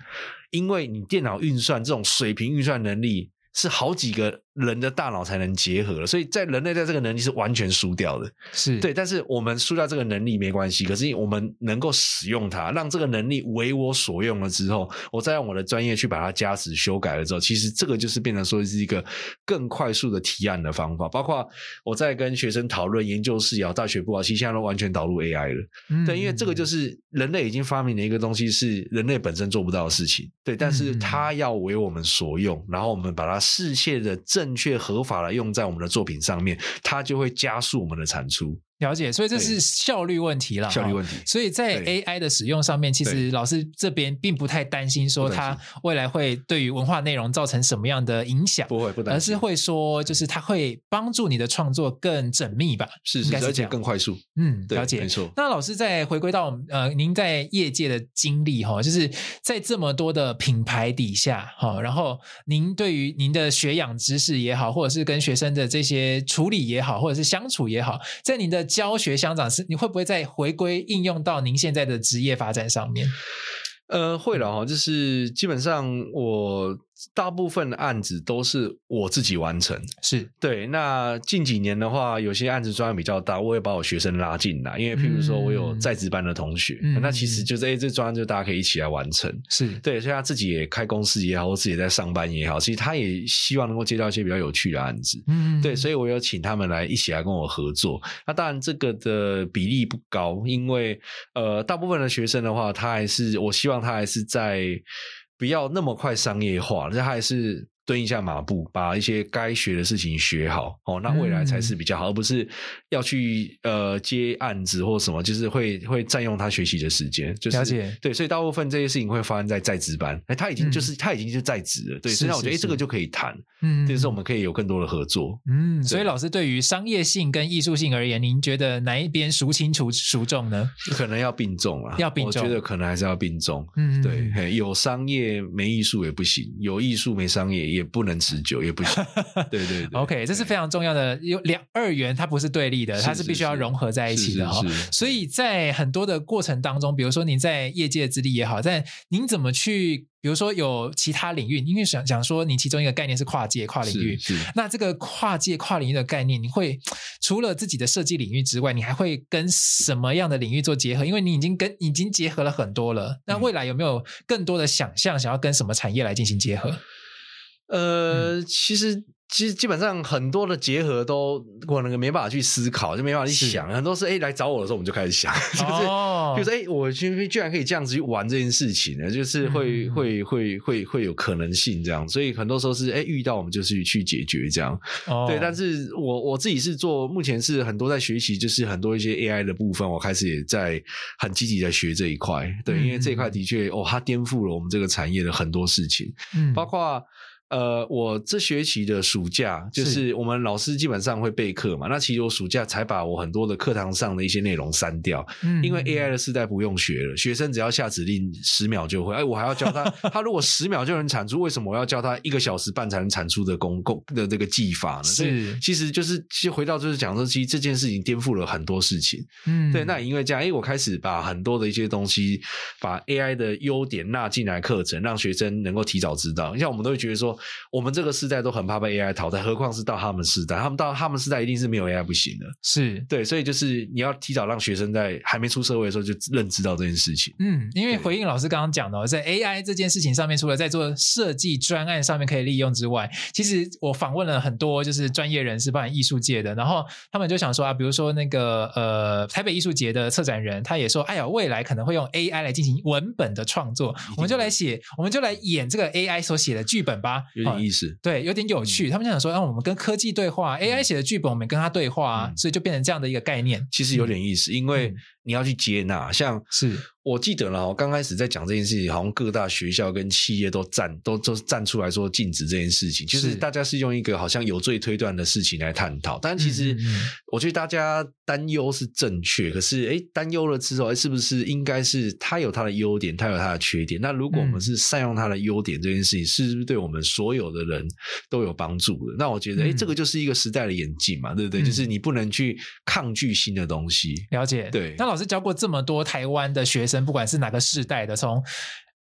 D: 因为你电脑运算这种水平运算能力是好几个人的大脑才能结合了，所以在人类在这个能力是完全输掉的，
B: 是
D: 对。但是我们输掉这个能力没关系，可是我们能够使用它，让这个能力为我所用了之后，我再用我的专业去把它加持修改了之后，其实这个就是变成说是一个更快速的提案的方法。包括我在跟学生讨论研究室也好，大学部啊，其实现在都完全导入 AI 了。嗯，对，因为这个就是人类已经发明了一个东西，是人类本身做不到的事情。对，但是它要为我们所用，然后我们把它适切的、正正确、合法的用在我们的作品上面，它就会加速我们的产出。
B: 了解，所以这是效率问题啦。
D: 效率问题。
B: 所以在 AI 的使用上面，其实老师这边并不太担心说它未来会对于文化内容造成什么样的影响，
D: 不会不担心，
B: 而是会说就是它会帮助你的创作更缜密吧？
D: 是，是，而且更快速。
B: 嗯，了解，
D: 没错。
B: 那老师再回归到呃，您在业界的经历哈，就是在这么多的品牌底下哈，然后您对于您的学养知识也好，或者是跟学生的这些处理也好，或者是相处也好，在您的教学相长是，你会不会再回归应用到您现在的职业发展上面？
D: 呃，会了哈，就是基本上我。大部分的案子都是我自己完成，
B: 是
D: 对。那近几年的话，有些案子专案比较大，我也把我学生拉进来，因为譬如说我有在职班的同学，嗯、那其实就是哎，这专案就大家可以一起来完成，
B: 是
D: 对。所以他自己也开公司也好，或自己也在上班也好，其实他也希望能够接到一些比较有趣的案子，嗯，对。所以我有请他们来一起来跟我合作。那当然这个的比例不高，因为呃，大部分的学生的话，他还是我希望他还是在。不要那么快商业化，这还是。蹲一下马步，把一些该学的事情学好哦，那未来才是比较好，嗯、而不是要去呃接案子或什么，就是会会占用他学习的时间。就是
B: 了解
D: 对，所以大部分这些事情会发生在在职班。哎，他已经就是、嗯、他已经是在职了，对。所以那我觉得哎，这个就可以谈，嗯，就是我们可以有更多的合作。
B: 嗯，所以老师对于商业性跟艺术性而言，您觉得哪一边孰轻孰孰重呢？
D: 可能要并重啊，
B: 要并重。
D: 我觉得可能还是要并重。嗯，对，有商业没艺术也不行，有艺术没商业也不能持久。也不行，对对对
B: ，OK，这是非常重要的，有两二元，它不是对立的，它是必须要融合在一起的哈。所以在很多的过程当中，比如说您在业界的资历也好，在您怎么去，比如说有其他领域，因为想想说你其中一个概念是跨界跨领域，那这个跨界跨领域的概念，你会除了自己的设计领域之外，你还会跟什么样的领域做结合？因为你已经跟已经结合了很多了，那未来有没有更多的想象，想要跟什么产业来进行结合？
D: 呃，嗯、其实其实基本上很多的结合都我那个没办法去思考，就没办法去想，很多是哎来找我的时候，我们就开始想，就是就是哎，我居居然可以这样子去玩这件事情呢，就是会、嗯、会会会会有可能性这样，所以很多时候是哎遇到我们就是去解决这样，哦、对。但是我我自己是做目前是很多在学习，就是很多一些 AI 的部分，我开始也在很积极在学这一块，对，嗯、因为这一块的确哦，它颠覆了我们这个产业的很多事情，嗯，包括。呃，我这学期的暑假就是我们老师基本上会备课嘛，那其实我暑假才把我很多的课堂上的一些内容删掉，嗯，因为 AI 的时代不用学了，学生只要下指令十秒就会，哎，我还要教他，他如果十秒就能产出，为什么我要教他一个小时半才能产出的功功的这个技法呢？是其实就是其实回到就是讲说，其实这件事情颠覆了很多事情，嗯，对，那也因为这样，哎，我开始把很多的一些东西，把 AI 的优点纳进来课程，让学生能够提早知道，像我们都会觉得说。我们这个时代都很怕被 AI 淘汰，何况是到他们时代，他们到他们时代一定是没有 AI 不行的。
B: 是
D: 对，所以就是你要提早让学生在还没出社会的时候就认知到这件事情。
B: 嗯，因为回应老师刚刚讲的，在 AI 这件事情上面，除了在做设计专案上面可以利用之外，其实我访问了很多就是专业人士，包含艺术界的，然后他们就想说啊，比如说那个呃台北艺术节的策展人，他也说，哎呀，未来可能会用 AI 来进行文本的创作，我们就来写，我们就来演这个 AI 所写的剧本吧。
D: 有点意思。
B: 对，有点有趣。嗯、他们想说，让、啊、我们跟科技对话、嗯、，AI 写的剧本，我们跟他对话，嗯、所以就变成这样的一个概念。
D: 其实有点意思，嗯、因为你要去接纳，像
B: 是。
D: 我记得了，我刚开始在讲这件事情，好像各大学校跟企业都站都都站出来说禁止这件事情，就是大家是用一个好像有罪推断的事情来探讨。但其实我觉得大家担忧是正确，可是哎担忧了之后，哎是不是应该是它有它的优点，它有它的缺点？那如果我们是善用它的优点，这件事情是不是对我们所有的人都有帮助的？那我觉得，哎这个就是一个时代的演进嘛，对不对？就是你不能去抗拒新的东西。
B: 了解，
D: 对。
B: 那老师教过这么多台湾的学生。不管是哪个世代的，从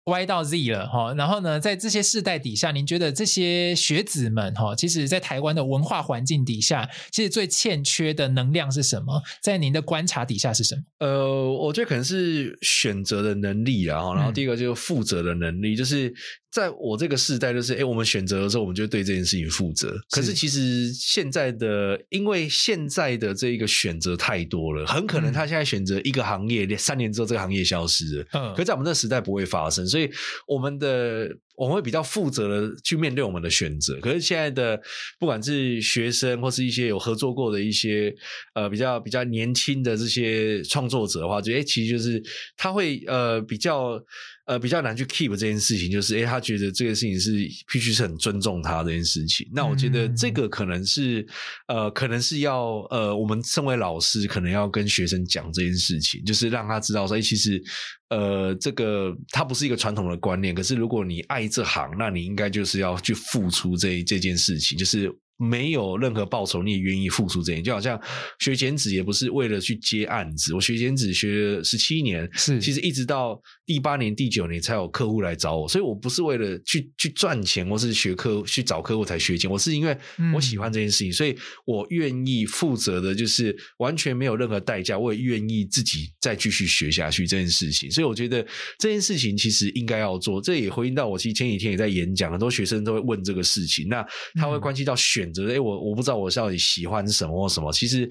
B: Y 到 Z 了哈，然后呢，在这些世代底下，您觉得这些学子们哈，其实，在台湾的文化环境底下，其实最欠缺的能量是什么？在您的观察底下是什么？
D: 呃，我觉得可能是选择的能力啊，然后第一个就是负责的能力，嗯、就是。在我这个世代，就是诶，我们选择的时候，我们就对这件事情负责。可是其实现在的，因为现在的这一个选择太多了，很可能他现在选择一个行业，三年之后这个行业消失了。嗯，可是在我们这个时代不会发生，所以我们的。我们会比较负责的去面对我们的选择，可是现在的不管是学生或是一些有合作过的一些呃比较比较年轻的这些创作者的话，就诶其实就是他会呃比较呃比较难去 keep 这件事情，就是诶他觉得这个事情是必须是很尊重他这件事情。那我觉得这个可能是呃可能是要呃我们身为老师可能要跟学生讲这件事情，就是让他知道说诶其实。呃，这个它不是一个传统的观念，可是如果你爱这行，那你应该就是要去付出这这件事情，就是。没有任何报酬，你也愿意付出这些，就好像学剪纸也不是为了去接案子。我学剪纸学了十七年，是其实一直到第八年、第九年才有客户来找我，所以我不是为了去去赚钱，或是学客去找客户才学剪，我是因为我喜欢这件事情，嗯、所以我愿意负责的，就是完全没有任何代价，我也愿意自己再继续学下去这件事情。所以我觉得这件事情其实应该要做，这也回应到我其实前几天也在演讲，很多学生都会问这个事情，那他会关系到选。选择哎，我我不知道我到底喜欢什么或什么。其实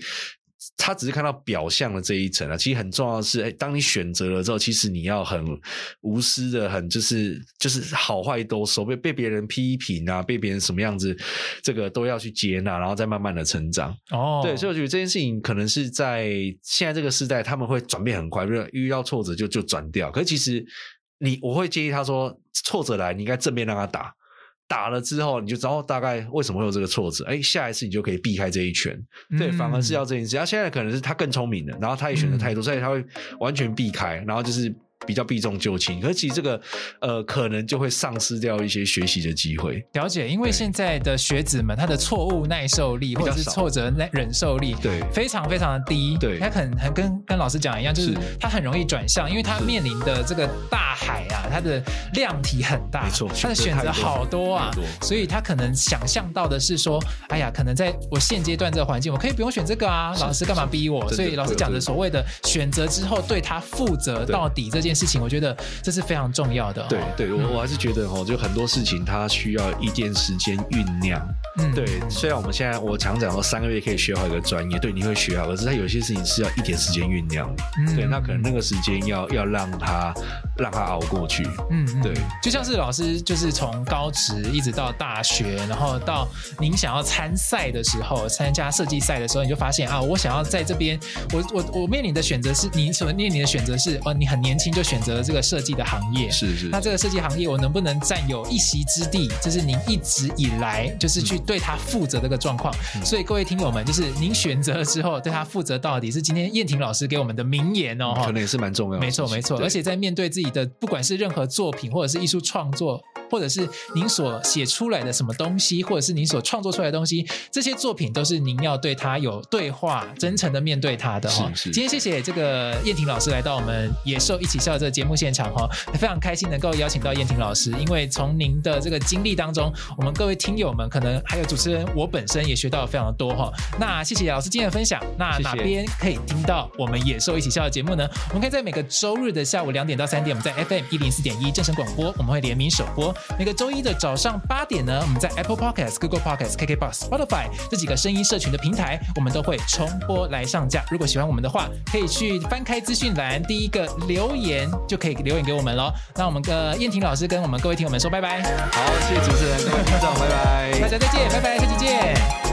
D: 他只是看到表象的这一层啊。其实很重要的是，哎，当你选择了之后，其实你要很无私的，很就是就是好坏都收，被被别人批评啊，被别人什么样子，这个都要去接纳，然后再慢慢的成长。哦，对，所以我觉得这件事情可能是在现在这个时代，他们会转变很快，比如遇到挫折就就转掉。可是其实你我会建议他说，挫折来，你应该正面让他打。打了之后，你就知道大概为什么会有这个挫折。哎，下一次你就可以避开这一拳。嗯、对，反而是要这件事。他现在可能是他更聪明了，然后他也选择太多，嗯、所以他会完全避开，然后就是。比较避重就轻，可是其实这个呃，可能就会丧失掉一些学习的机会。
B: 了解，因为现在的学子们，他的错误耐受力或者是挫折耐忍受力，对，非常非常的低。对，他很很跟跟老师讲一样，就是他很容易转向，因为他面临的这个大海啊，他的量体很大，没错，他的选择好多啊，所以他可能想象到的是说，哎呀，可能在我现阶段这个环境，我可以不用选这个啊，老师干嘛逼我？所以老师讲的所谓的选择之后对他负责到底这件。事情我觉得这是非常重要的，对，
D: 对我我还是觉得哦，就很多事情它需要一点时间酝酿。嗯，对。虽然我们现在我常讲说三个月可以学好一个专业，对，你会学好，可是它有些事情是要一点时间酝酿。嗯，对，那可能那个时间要要让它让它熬过去。嗯，对。
B: 就像是老师，就是从高职一直到大学，然后到您想要参赛的时候，参加设计赛的时候，你就发现啊，我想要在这边，我我我面临的选择是，你所面临的选择是，哦，你很年轻就。选择了这个设计的行业，是是。那这个设计行业，我能不能占有一席之地？这是您一直以来就是去对他负责这个状况。嗯、所以各位听友们，就是您选择了之后，对他负责到底，是今天燕婷老师给我们的名言哦，
D: 可能也是蛮重要的。
B: 没错没错，而且在面对自己的不管是任何作品，或者是艺术创作。或者是您所写出来的什么东西，或者是您所创作出来的东西，这些作品都是您要对他有对话、真诚的面对他的哈。今天谢谢这个燕婷老师来到我们野兽一起笑的这个节目现场哈，非常开心能够邀请到燕婷老师，因为从您的这个经历当中，我们各位听友们可能还有主持人我本身也学到了非常的多哈。那谢谢老师今天的分享。那哪边可以听到我们野兽一起笑的节目呢？我们可以在每个周日的下午两点到三点，我们在 FM 一零四点一正声广播，我们会联名首播。每个周一的早上八点呢，我们在 Apple Podcast、Google Podcast、KKBox、Spotify 这几个声音社群的平台，我们都会重播来上架。如果喜欢我们的话，可以去翻开资讯栏第一个留言，就可以留言给我们喽。那我们的燕婷老师跟我们各位听友们说拜拜。
D: 好，谢谢主持人，各位听众，拜拜，
B: 大家再见，拜拜，下期见。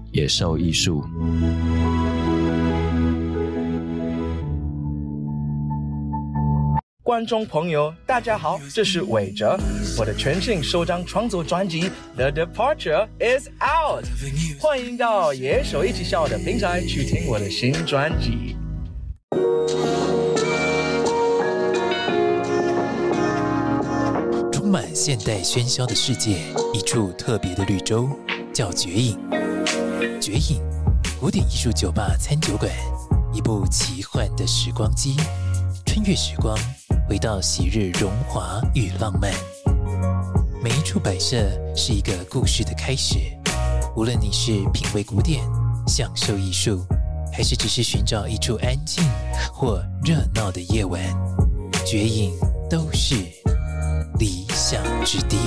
E: 野兽艺术。
F: 观众朋友，大家好，这是韦哲，我的全新首张创作专辑《The Departure Is Out》，欢迎到野兽一起笑的平台去听我的新专辑。
B: 充满现代喧嚣的世界，一处特别的绿洲，叫绝影。绝影，古典艺术酒吧餐酒馆，一部奇幻的时光机，穿越时光。回到昔日荣华与浪漫，每一处摆设是一个故事的开始。无论你是品味古典、享受艺术，还是只是寻找一处安静或热闹的夜晚，绝影都是理想之地。